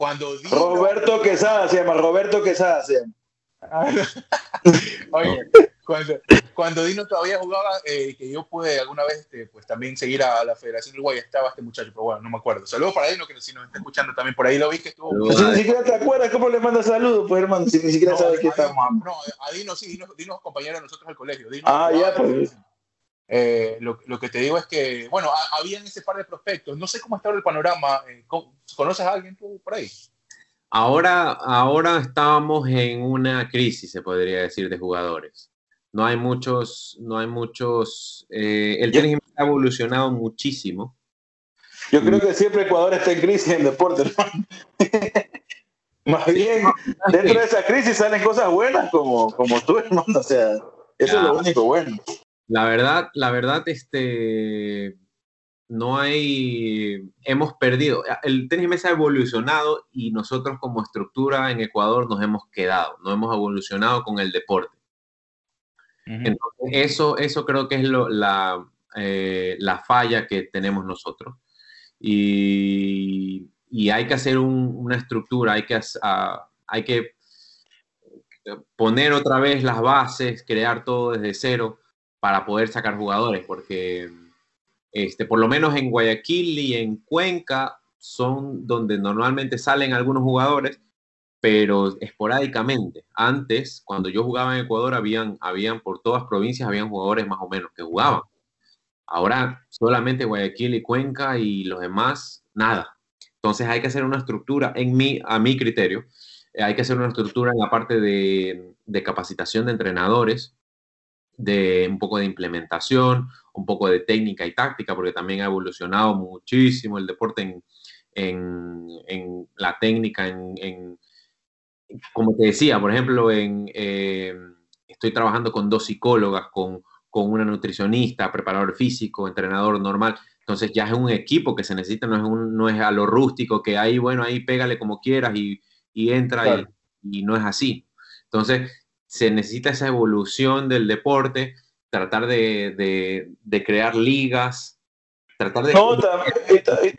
S1: Cuando
S2: Roberto Quesada se llama, Roberto Quesada se llama.
S1: Oye, cuando, Dino todavía jugaba, eh, que yo pude alguna vez este, pues también seguir a la Federación Uruguay, estaba este muchacho, pero bueno, no me acuerdo. Saludos para Dino, que si nos está escuchando también por ahí, lo vi que estuvo.
S2: si ni siquiera te acuerdas, ¿cómo le manda saludos, pues hermano? Si ni siquiera sabes que estamos.
S1: No, a Dino sí, Dino, Dino es compañero de nosotros del colegio. Dino,
S2: ah, ya, pues.
S1: Eh, lo, lo, que te digo es que, bueno, habían ese par de prospectos. No sé cómo está el panorama. Eh, ¿Conoces a alguien por ahí?
S3: Ahora, ahora estábamos en una crisis, se podría decir, de jugadores. No hay muchos, no hay muchos. Eh, el tenis ha evolucionado muchísimo.
S2: Yo creo que siempre Ecuador está en crisis en deporte, hermano. Más bien, dentro de esa crisis salen cosas buenas como, como tú, hermano. O sea, eso es lo único bueno.
S3: La verdad, la verdad, este no hay, hemos perdido, el tenis mesa ha evolucionado y nosotros como estructura en Ecuador nos hemos quedado, no hemos evolucionado con el deporte. eso, eso creo que es lo, la, eh, la falla que tenemos nosotros. y, y hay que hacer una estructura, hay que, hay que poner otra vez las bases, crear todo desde cero para poder sacar jugadores, porque este, por lo menos en Guayaquil y en Cuenca son donde normalmente salen algunos jugadores, pero esporádicamente. Antes, cuando yo jugaba en Ecuador, habían, habían por todas provincias, habían jugadores más o menos que jugaban. Ahora solamente Guayaquil y Cuenca y los demás, nada. Entonces hay que hacer una estructura, en mi, a mi criterio, eh, hay que hacer una estructura en la parte de, de capacitación de entrenadores, de un poco de implementación, un poco de técnica y táctica, porque también ha evolucionado muchísimo el deporte en, en, en la técnica, en, en, como te decía, por ejemplo, en, eh, estoy trabajando con dos psicólogas, con, con una nutricionista, preparador físico, entrenador normal. Entonces ya es un equipo que se necesita, no es, un, no es a lo rústico, que ahí, bueno, ahí pégale como quieras y, y entra y, y, no es así. Entonces se necesita esa evolución del deporte, tratar de, de, de crear ligas, tratar de...
S2: No, también,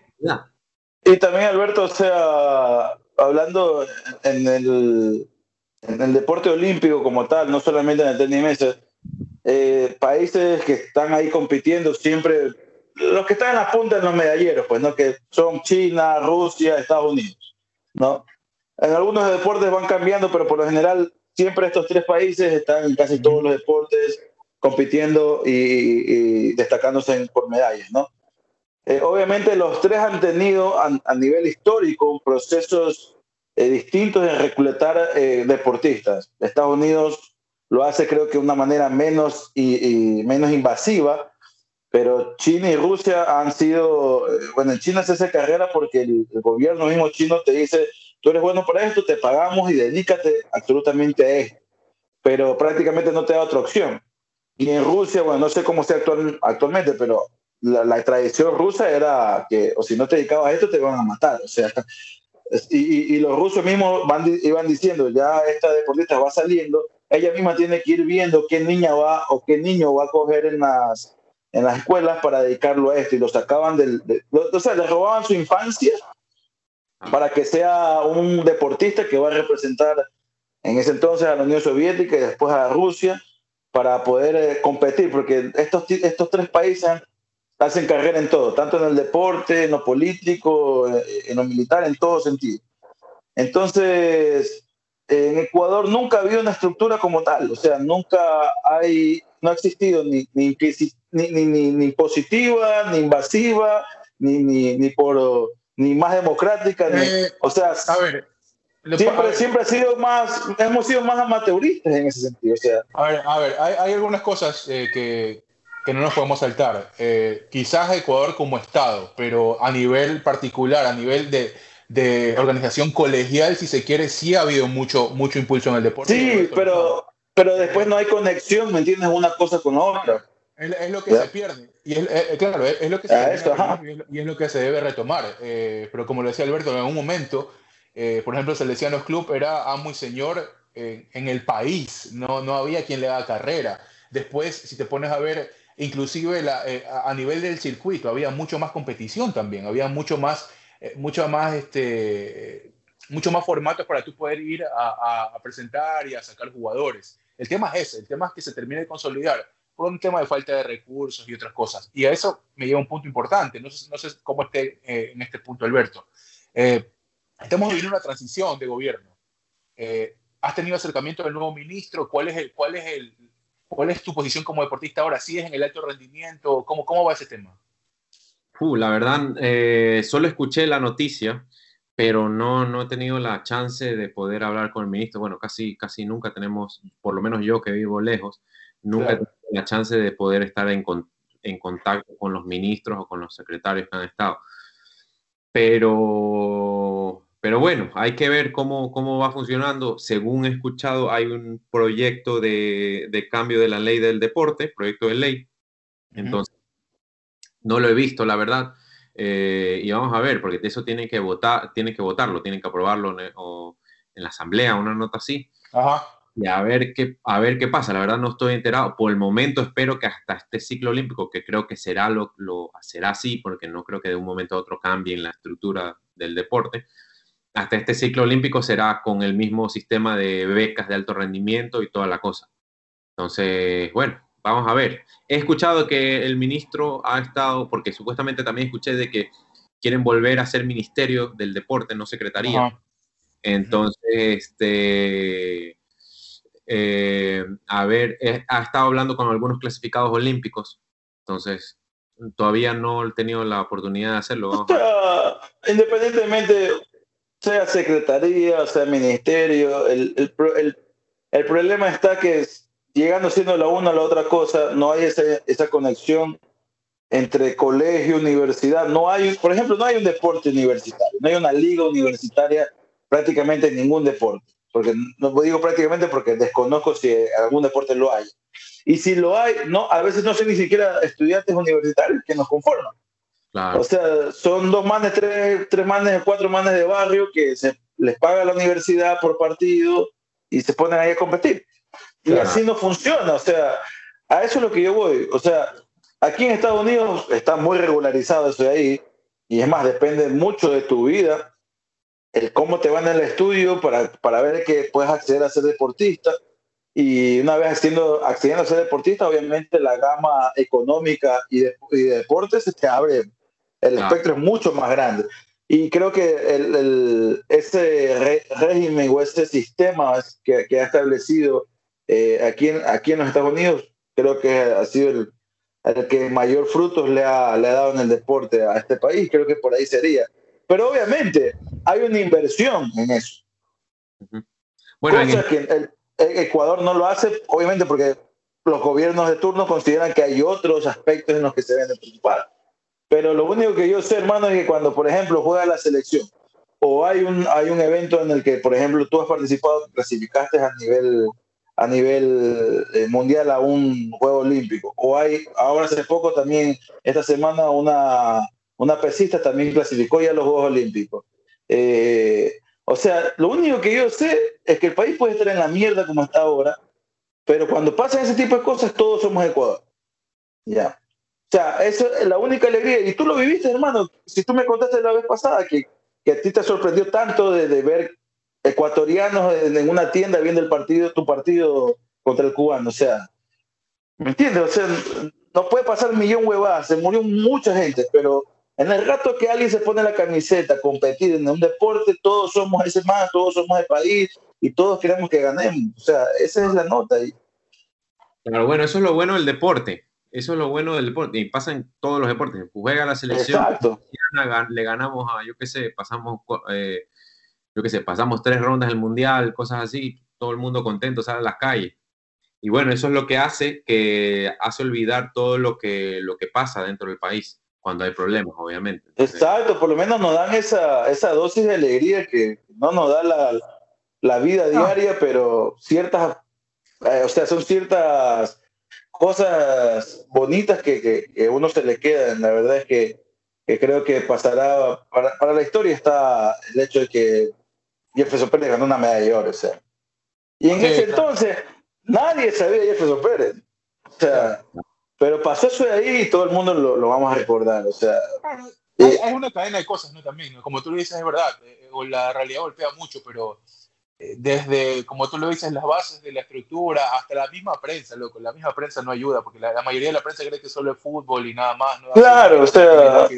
S2: y también, Alberto, o sea, hablando en el, en el deporte olímpico como tal, no solamente en el tenis eh, países que están ahí compitiendo siempre, los que están en la punta de los medalleros, pues, ¿no? Que son China, Rusia, Estados Unidos, ¿no? En algunos deportes van cambiando, pero por lo general siempre estos tres países están en casi todos los deportes compitiendo y, y destacándose por medallas, ¿no? Eh, obviamente los tres han tenido a, a nivel histórico procesos eh, distintos en reclutar eh, deportistas. Estados Unidos lo hace creo que de una manera menos, y, y, menos invasiva, pero China y Rusia han sido, eh, bueno, en China se hace carrera porque el, el, gobierno mismo chino te dice, tú eres bueno para esto, te pagamos y dedícate absolutamente a esto, pero prácticamente no te da otra opción. Y en Rusia, bueno, no sé cómo sea actual, actualmente, pero la, la, tradición rusa era que, o si no te dedicabas a esto, te van a matar. O sea, y, y los rusos mismos van, iban diciendo, ya esta deportista va saliendo, ella misma tiene que ir viendo qué niña va o qué niño va a coger en las, en las escuelas para dedicarlo a esto. Y lo sacaban del. De, o sea, le robaban su infancia para que sea un deportista que va a representar en ese entonces a la Unión Soviética y después a Rusia para poder eh, competir, porque estos, estos tres países hacen carrera en todo, tanto en el deporte, en lo político, en lo militar, en todo sentido. Entonces, en Ecuador nunca ha habido una estructura como tal, o sea, nunca hay, no ha existido ni, ni, ni, ni, ni positiva, ni invasiva, ni, ni, ni, por, ni más democrática, eh, ni, o sea,
S1: a ver,
S2: siempre, a siempre ha sido más, hemos sido más amateuristas en ese sentido, o sea.
S1: A ver, a ver, hay, hay algunas cosas eh, que, que no nos podemos saltar. Eh, quizás Ecuador como Estado, pero a nivel particular, a nivel de, de, organización colegial, si se quiere, sí ha habido mucho, mucho impulso en el deporte.
S2: Sí, pero, pero después no hay conexión, ¿me entiendes? Una cosa con otra.
S1: Es, es lo que ¿Ya? se pierde. Y es, claro, es, lo que se
S2: ah, esto,
S1: y, es, lo que se debe retomar. Eh, pero como lo decía Alberto, en algún momento, eh, por ejemplo, Salesianos Club era amo y señor en, en el país, no, no había quien le haga carrera. Después, si te pones a ver inclusive la, eh, a nivel del circuito había mucho más competición también, había mucho más, mucho más, este, mucho más formatos para tú poder ir a, a, presentar y a sacar jugadores. El tema es ese, el tema es que se termine de consolidar por un tema de falta de recursos y otras cosas. Y a eso me lleva un punto importante, no sé, no sé cómo esté eh, en este punto Alberto. Eh, estamos viviendo una transición de gobierno. Eh, ¿Has tenido acercamiento del nuevo ministro? ¿Cuál es el, cuál es el, ¿Cuál es tu posición como deportista ahora? ¿Sigues en el alto rendimiento? ¿Cómo, cómo va ese tema?
S3: Uh, la verdad, eh, solo escuché la noticia, pero no, no he tenido la chance de poder hablar con el ministro. Bueno, casi, casi nunca tenemos, por lo menos yo que vivo lejos, nunca claro. La chance de poder estar en, en contacto con los ministros o con los secretarios que han estado. Pero pero bueno, hay que ver cómo, cómo va funcionando. Según he escuchado, hay un proyecto de, de cambio de la ley del deporte, proyecto de ley. Entonces, no lo he visto, la verdad. Eh, y vamos a ver, porque eso tienen que votar, tienen que votarlo, tienen que aprobarlo en, o, en la asamblea, una nota así.
S1: Ajá.
S3: Y a ver, qué, a ver qué pasa. La verdad no estoy enterado. Por el momento espero que hasta este ciclo olímpico, que creo que será, lo, lo será así, porque no creo que de un momento a otro cambien la estructura del deporte, hasta este ciclo olímpico será con el mismo sistema de becas de alto rendimiento y toda la cosa. Entonces, bueno, vamos a ver. He escuchado que el ministro ha estado, porque supuestamente también escuché de que quieren volver a ser ministerio del deporte, no secretaría. Entonces, este, eh, a ver, eh, ha estado hablando con algunos clasificados olímpicos. Entonces, todavía no he tenido la oportunidad de hacerlo.
S2: independientemente, sea secretaría, sea ministerio, el, el, el, problema está que llegando siendo la una a la otra cosa, no hay esa, esa conexión entre colegio, universidad. No hay, por ejemplo, no hay un deporte universitario, no hay una liga universitaria prácticamente en ningún deporte. Porque no digo prácticamente porque desconozco si algún deporte lo hay. Y si lo hay, no, a veces no sé ni siquiera estudiantes universitarios que nos conforman. O sea, son dos manes, tres, tres manes, cuatro manes de barrio que se les paga la universidad por partido y se ponen ahí a competir. Y así no funciona. O sea, a eso es lo que yo voy. O sea, aquí en Estados Unidos está muy regularizado eso de ahí. Y es más, depende mucho de tu vida, el cómo te va en el estudio para, para ver que puedes acceder a ser deportista. Y una vez accediendo, accediendo a ser deportista, obviamente la gama económica y de, y de deportes se te abre el espectro es mucho más grande. Y creo que el, ese régimen o ese sistema que, que ha establecido eh, aquí, en, aquí en los Estados Unidos, creo que ha sido el, el que mayor frutos le ha, le ha dado en el deporte a este país. Creo que por ahí sería. Pero obviamente hay una inversión en eso. Bueno, Cosa que el, Ecuador no lo hace, obviamente porque los gobiernos de turno consideran que hay otros aspectos en los que se deben preocupar. Pero lo único que yo sé, hermano, es que cuando, por ejemplo, juega la selección o hay un, hay un evento en el que, por ejemplo, tú has participado, clasificaste a nivel, a nivel eh, mundial a un juego olímpico, o hay, ahora hace poco también, esta semana, una, una pesista también clasificó ya a los Juegos Olímpicos. Eh, o sea, lo único que yo sé es que el país puede estar en la mierda como está ahora, pero cuando pasan ese tipo de cosas, todos somos Ecuador. Ya. O sea, esa es la única alegría. Y tú lo viviste, hermano. Si tú me contaste la vez pasada que, que a ti te sorprendió tanto de, ver ecuatorianos en una tienda viendo el partido, tu partido contra el cubano. O sea, ¿me entiendes? O sea, no puede pasar un millón huevadas. Se murió mucha gente, pero en el rato que alguien se pone la camiseta a competir en un deporte, todos somos ese más, todos somos el país y todos queremos que ganemos. O sea, esa es la nota.
S3: Claro, bueno, eso es lo bueno del deporte eso es lo bueno del deporte. Y pasa en todos los deportes. Juega la selección, le ganamos a, yo qué sé, pasamos, eh, yo qué sé, pasamos tres rondas del mundial, cosas así, todo el mundo contento, sale a las calles. Y bueno, eso es lo que hace que hace olvidar todo lo que, lo que pasa dentro del país cuando hay problemas, obviamente.
S2: Exacto, por lo menos nos dan esa, esa dosis de alegría que no nos da la, la vida diaria, pero ciertas, eh, o sea, son ciertas cosas bonitas que, que, uno se le quedan. La verdad es que, que creo que pasará, para, para, la historia está el hecho de que Jefferson Pérez ganó una medalla de oro. O sea. Y en ese entonces nadie sabía Jefferson Pérez. O sea, pero pasó eso de ahí y todo el mundo lo, lo vamos a recordar. O sea,
S1: hay, hay, una cadena de cosas, ¿no? También, como tú lo dices, es verdad, eh, o la realidad golpea mucho, pero desde, como tú lo dices, las bases de la estructura hasta la misma prensa, loco. La misma prensa no ayuda, porque la, mayoría de la prensa cree que solo es fútbol y nada más.
S2: No claro, o sea,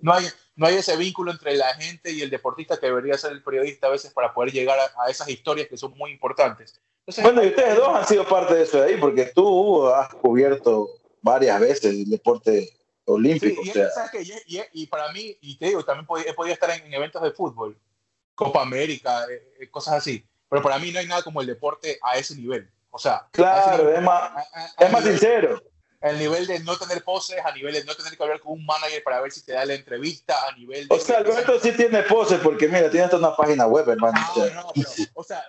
S1: no, hay, no hay ese vínculo entre la gente y el deportista que debería ser el periodista a veces para poder llegar a, esas historias que son muy importantes.
S2: bueno, y ustedes dos han sido parte de eso de ahí, porque tú has cubierto varias veces el deporte olímpico.
S1: y, para mí, y te digo, también he podido estar en eventos de fútbol Copa América, eh, eh, cosas así. Pero para mí no hay nada como el deporte a ese nivel. O sea,
S2: claro, es más, es más sincero.
S1: El nivel de no tener poses, a nivel de no tener que hablar con un manager para ver si te da la entrevista, a nivel de.
S2: O sea, Alberto sí tiene poses, porque mira, tiene hasta una página web, hermano.
S1: No, no, pero, o sea,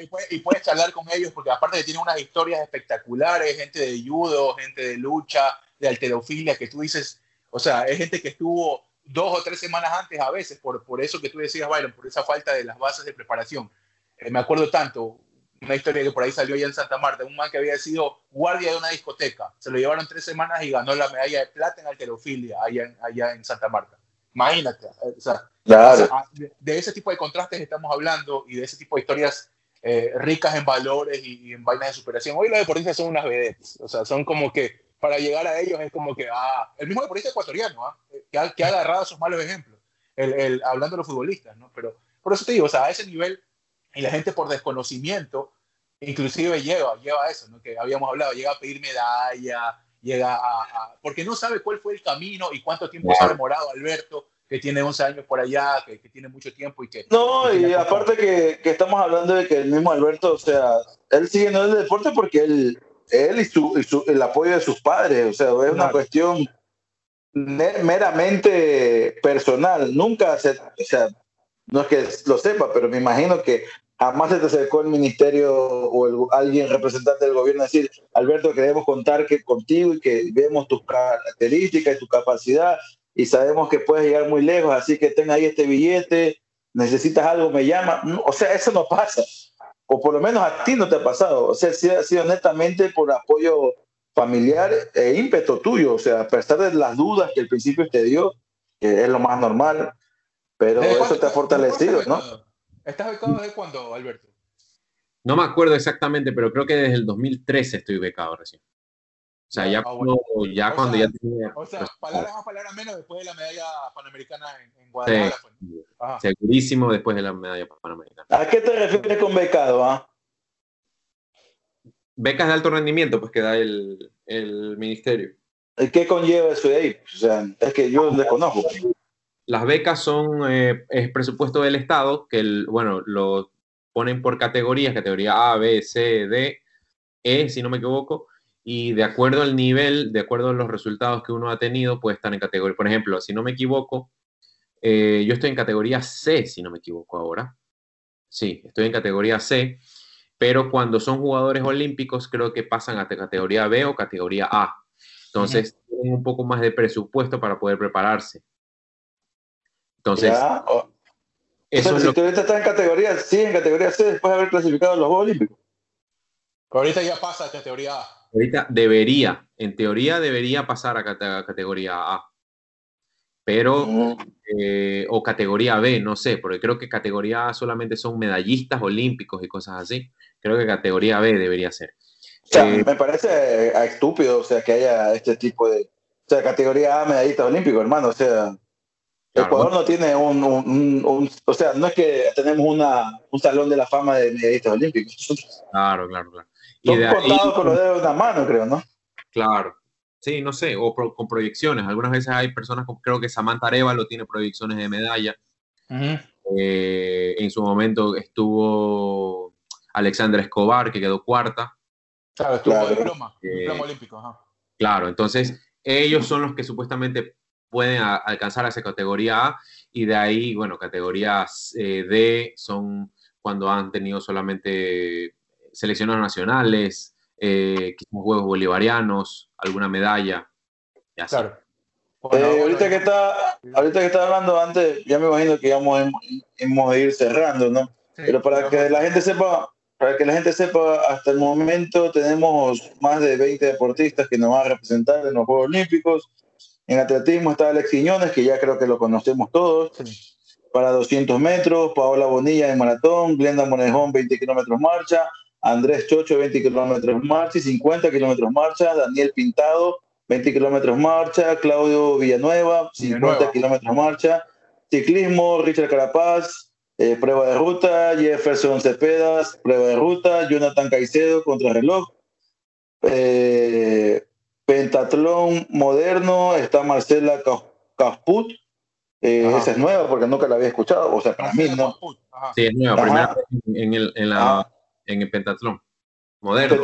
S1: y, puedes, y puedes charlar con ellos, porque aparte de tienen unas historias espectaculares, gente de judo, gente de lucha, de alterofilia, que tú dices, o sea, es gente que estuvo dos o tres semanas antes a veces, por, por eso que tú decías, Byron, por esa falta de las bases de preparación. Eh, me acuerdo tanto, una historia que por ahí salió ya en Santa Marta, un man que había sido guardia de una discoteca, se lo llevaron tres semanas y ganó la medalla de plata en alterofilia allá en, allá en Santa Marta. Imagínate, o sea, de, ese tipo de contrastes estamos hablando y de ese tipo de historias eh, ricas en valores y, en vainas de superación. Hoy los deportistas son unas vedettes, o sea, son como que para llegar a ellos es como que, ah, el mismo deportista ecuatoriano, ¿ah? que, ha, que, ha, agarrado esos malos ejemplos, el, el, hablando de los futbolistas, ¿no? Pero por eso te digo, o sea, a ese nivel, y la gente por desconocimiento, inclusive lleva, lleva eso, ¿no? Que habíamos hablado, llega a pedir medalla, llega a, porque no sabe cuál fue el camino y cuánto tiempo se ha demorado Alberto, que tiene 11 años por allá, que, que tiene mucho tiempo y que...
S2: No, y aparte que, que, estamos hablando de que el mismo Alberto, o sea, él sigue en el deporte porque él, él y, su, y su, el apoyo de sus padres, o sea, es una cuestión meramente personal, nunca se, o sea, no es que lo sepa, pero me imagino que jamás se te acercó el ministerio o el, alguien representante del gobierno a decir, Alberto, queremos contar que, contigo y que vemos tus características y tu capacidad y sabemos que puedes llegar muy lejos, así que ten ahí este billete, necesitas algo, me llama. O sea, eso no pasa. O por lo menos a ti no te ha pasado. O sea, ha sido netamente por apoyo familiar e ímpetu tuyo. O sea, a pesar de las dudas que el principio te dio, que es lo más normal, pero eso te ha fortalecido, ¿no?
S1: ¿Estás becado desde cuándo, Alberto?
S3: No me acuerdo exactamente, pero creo que desde el 2013 estoy becado recién. O sea, ya, ah, cuando, ya cuando ya
S1: tenía... O sea, palabras más, palabras menos después de la medalla panamericana en, Guadalajara.
S3: Pues. segurísimo después de la medalla panamericana.
S2: ¿A qué te refieres con becado? Ah?
S3: Becas de alto rendimiento, pues que da el, el ministerio.
S2: ¿Y qué conlleva eso de ahí? O sea, es que yo desconozco.
S3: Las becas son eh, es presupuesto del Estado, que el, bueno, lo ponen por categorías, categoría A, B, C, D, E, si no me equivoco, y de acuerdo al nivel, de acuerdo a los resultados que uno ha tenido, puede estar en categoría. Por ejemplo, si no me equivoco, eh, yo estoy en categoría C, si no me equivoco ahora. Sí, estoy en categoría C, pero cuando son jugadores olímpicos creo que pasan a categoría B o categoría A. Entonces, tienen un poco más de presupuesto para poder prepararse. Entonces,
S2: eso si ahorita está en categoría, sí, en categoría C después de haber clasificado los Juegos Olímpicos.
S1: Pero ahorita ya pasa a categoría A.
S3: Ahorita debería, en teoría debería pasar a, categoría A. Pero, mm. eh, o categoría B, no sé, porque creo que categoría A solamente son medallistas olímpicos y cosas así. Creo que categoría B debería ser.
S2: O sea, eh, me parece eh, estúpido, o sea, que haya este tipo de. O sea, categoría A, medallistas olímpicos, hermano, o sea. Ecuador no tiene un, un, O sea, no es que tenemos una, un salón de la fama de medallistas olímpicos.
S3: Claro, claro, claro.
S2: Y de con los dedos de una mano, creo, ¿no?
S3: Claro. Sí, no sé, o con proyecciones. Algunas veces hay personas, como, creo que Samantha Arevalo tiene proyecciones de medalla. Eh, en su momento estuvo Alexandra Escobar, que quedó cuarta.
S1: Claro, estuvo claro. diploma, eh, diploma olímpico.
S3: Claro, entonces ellos son los que supuestamente pueden alcanzar a esa categoría A y de ahí, bueno, categorías eh, D son cuando han tenido solamente seleccionados nacionales, eh, Juegos Bolivarianos, alguna medalla.
S2: Claro. Eh, ahorita, que está, ahorita que está hablando antes, ya me imagino que vamos a ir cerrando, ¿no? Pero para que la gente sepa, para que la gente sepa, hasta el momento tenemos más de 20 deportistas que nos van a representar en los Juegos Olímpicos. En atletismo está Alex Quiñones, que ya creo que lo conocemos todos. Para 200 metros, Paola Bonilla en maratón, Glenda Monejón 20 kilómetros marcha, Andrés Chocho 20 kilómetros marcha y 50 kilómetros marcha, Daniel Pintado 20 kilómetros marcha, Claudio Villanueva 50 kilómetros marcha, ciclismo Richard Carapaz, eh, prueba de ruta, Jefferson Cepedas, prueba de ruta, Jonathan Caicedo, contrarreloj, eh, pentatlón moderno, está Marcela Casput, eh, esa es nueva porque nunca la había escuchado, o sea, para mí no.
S3: Sí, es nueva, primera en, el, en la en el pentatlón. Moderno.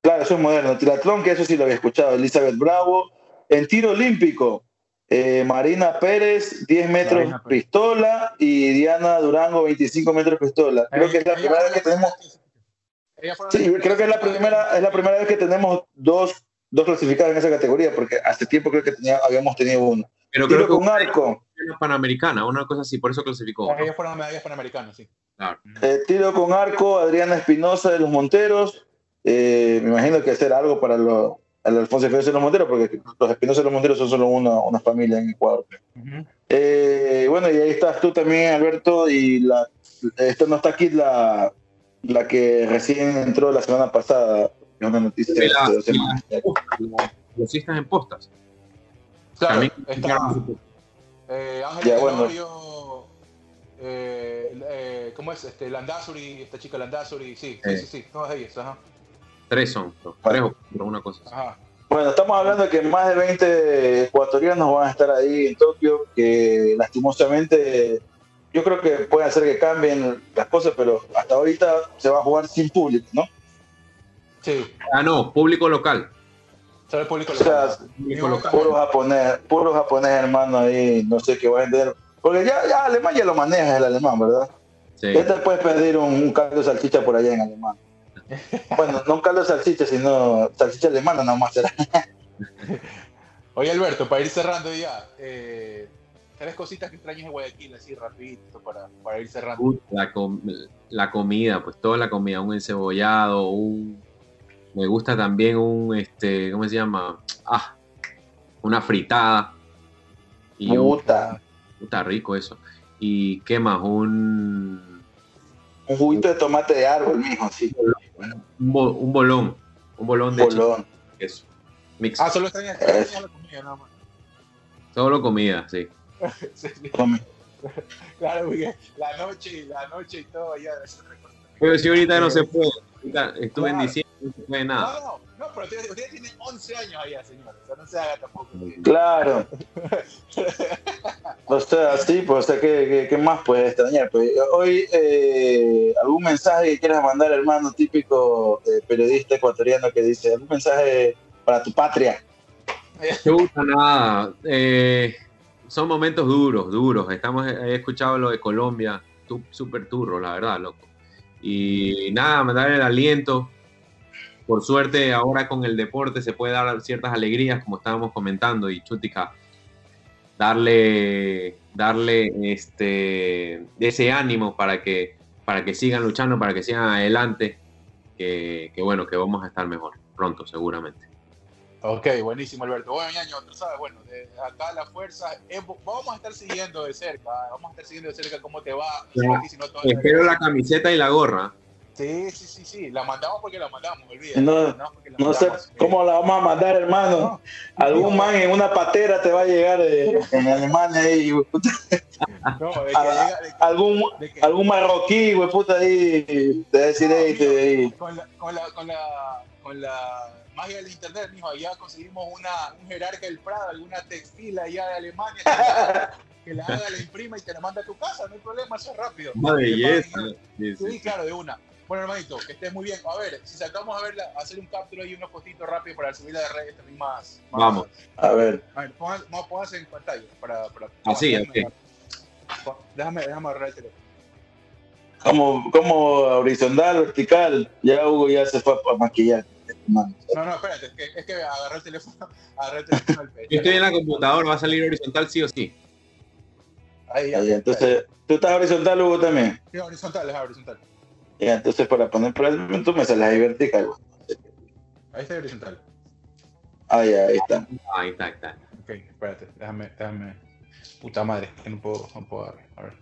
S2: claro, eso es moderno. Triatlón, que eso sí lo había escuchado. Elizabeth Bravo. En tiro olímpico, eh, Marina Pérez, 10 metros pistola y Diana Durango, 25 metros pistola. Creo que es la primera vez que tenemos. Sí, creo que es la primera, es la primera vez que tenemos dos, dos clasificados en esa categoría, porque hace tiempo creo que tenía, habíamos tenido uno.
S3: Pero creo que un arco. Una panamericana, una cosa así, por eso clasificó.
S1: Ellas fueron medallas panamericanas, sí.
S2: Eh, tiro con arco, Adriana Espinosa de los Monteros. Eh, me imagino que hacer algo para los, el Alfonso Félix de los Monteros, porque los Espinosa de los Monteros son solo una, una familia en Ecuador. Eh, bueno, y ahí estás tú también, Alberto, y la, esto no está aquí la, la que recién entró la semana pasada, es una noticia de dos semanas.
S3: Los en postas.
S1: Claro, está, eh, Ángel ya, bueno. eh, eh, ¿cómo es? Este, Landazuri, esta chica Landazuri, sí, sí, sí, sí, todas ellas, ajá.
S3: Tres son, tres o una cosa Ajá.
S2: Bueno, estamos hablando de que más de 20 ecuatorianos van a estar ahí en Tokio, que lastimosamente yo creo que puede hacer que cambien las cosas, pero hasta ahorita se va a jugar sin público, ¿no?
S1: Sí.
S3: Ah, no, público local.
S1: ¿Sabes público local? O sea,
S2: público local. Puro japonés, puro japonés, hermano, ahí, no sé qué va a entender. Porque ya, ya alemán ya lo maneja el alemán, ¿verdad? Sí. Ya te puedes pedir un, un caldo de salchicha por allá en alemán. Bueno, no un caldo de salchicha, sino salchicha alemana nomás será.
S1: Oye Alberto, para ir cerrando ya, eh, tres cositas que extrañas de Guayaquil, así rapidito para, para ir cerrando.
S3: La, la, comida, pues toda la comida, un encebollado, un... Me gusta también un, este, ¿cómo se llama? Ah, una fritada.
S2: Y Puta.
S3: Está rico eso. ¿Y qué más? Un...
S2: Un juguito de tomate de árbol, mijo, sí.
S3: Un, bolón. Un bolón de
S2: bolón.
S3: Eso.
S1: Mix. Ah, solo extrañas la comida, nada más.
S3: Solo comida, sí.
S1: sí, Claro, porque la noche, la noche y todo, ya.
S3: Pero si ahorita no se puede. Estuve en diciembre, no se puede
S1: nada. No, no, no, pero usted, tiene 11 años allá, señor. O sea, no se haga tampoco.
S2: Claro. o sea, sí, pues, o sea, ¿qué, qué, más puedes extrañar? Pues, hoy, eh, ¿algún mensaje que quieras mandar, hermano, típico eh, periodista ecuatoriano que dice, algún mensaje para tu patria?
S3: No gusta nada. Eh, son momentos duros, duros. Estamos, he escuchado lo de Colombia, súper turro, la verdad, loco. Y nada, mandar el aliento. Por suerte, ahora con el deporte se puede dar ciertas alegrías, como estábamos comentando, y Chutica, darle, darle este, ese ánimo para que, para que sigan luchando, para que sigan adelante, que, que bueno, que vamos a estar mejor pronto, seguramente.
S1: Ok, buenísimo, Alberto. Bueno, ñaño, tú sabes, bueno, de acá la fuerza, eh, vamos a estar siguiendo de cerca, vamos a estar siguiendo de cerca cómo te va.
S3: espero la camiseta y la gorra.
S1: Sí, sí, sí, sí, la mandamos porque la mandamos,
S2: olvídate. No, no sé cómo la vamos a mandar, hermano. Algún man en una patera te va a llegar en Alemania ahí. No, de que llega, algún, algún marroquí, güey, puta, ahí, te va a decir ahí.
S1: Con la, con la, con la, con la magia del internet, mijo, allá conseguimos una, un jerarca del Prado, alguna textil allá de Alemania que la, haga, la imprima y te la manda a tu casa, no hay problema, eso es rápido.
S3: Una belleza.
S1: Sí, claro, de una. Bueno, hermanito, que estés muy bien. A ver, si sacamos a ver, hacer un captura y unos postitos rápidos para subir a redes también más,
S3: más. Vamos.
S2: A ver.
S1: A ver, pónganse en pantalla. Para, para,
S3: Así, así.
S1: Déjame, déjame agarrar el teléfono.
S2: Como, como horizontal, vertical, ya Hugo ya se fue a maquillar.
S1: No, no, espérate, es que, es que agarré el teléfono, agarré el teléfono al pecho.
S3: Yo estoy en la computadora, va a salir horizontal sí o sí.
S2: Ahí, ahí, entonces, ¿tú estás horizontal, Hugo, también?
S1: Sí, horizontal, es horizontal.
S2: Ya, entonces para poner por el momento me sale ahí vertical.
S1: Ahí está horizontal.
S2: Ah, ya, ahí está.
S3: Ahí está, ahí está.
S1: Ok, espérate, déjame, déjame. Puta madre, que no puedo, no puedo. A ver.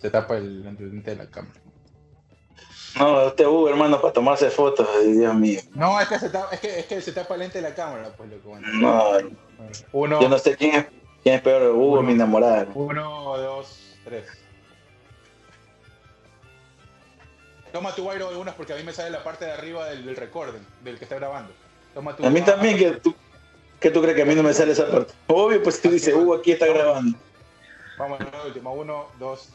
S1: Se tapa el lente de la cámara.
S2: No, este Hugo, hermano, para tomarse fotos, Dios mío.
S1: No, es que se tapa, es que, es que se tapa el lente de la cámara, pues lo que
S2: No, Uno, yo no sé quién es, quién es peor, Hugo mi enamorada.
S1: Uno, dos, tres. Toma tu Guairo de unas porque a mí me sale la parte de arriba del, del recording, del que está grabando. Toma tu
S2: a mí también, que tú, que tú crees que a mí no me sale esa parte. Obvio, pues tú dices, Hugo, aquí está grabando.
S1: Vamos a la última. Uno, dos.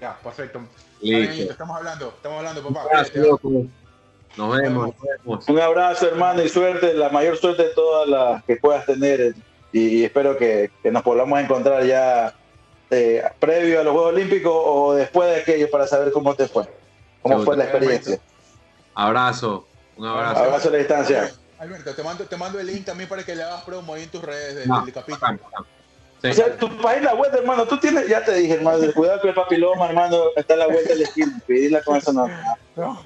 S1: Ya, perfecto. Listo. estamos hablando, estamos hablando, papá. Gracias,
S3: nos vemos, nos vemos.
S2: Un abrazo, hermano, y suerte, la mayor suerte de todas las que puedas tener. Y espero que, que nos podamos encontrar ya eh, previo a los Juegos Olímpicos o después de aquello para saber cómo te fue, cómo fue la experiencia.
S3: Abrazo, un abrazo.
S2: Abrazo a la distancia.
S1: Alberto, te mando, te mando el link también para que le hagas promo ahí en tus redes del, capítulo.
S2: O sea, tu página web, hermano, tú tienes, ya te dije, hermano, cuidado con el papiloma, hermano, está a la vuelta de la esquina, pedirla con eso no.
S1: No,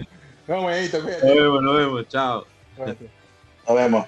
S1: no, buenito,
S3: Nos vemos, nos vemos, chao.
S2: Nos vemos.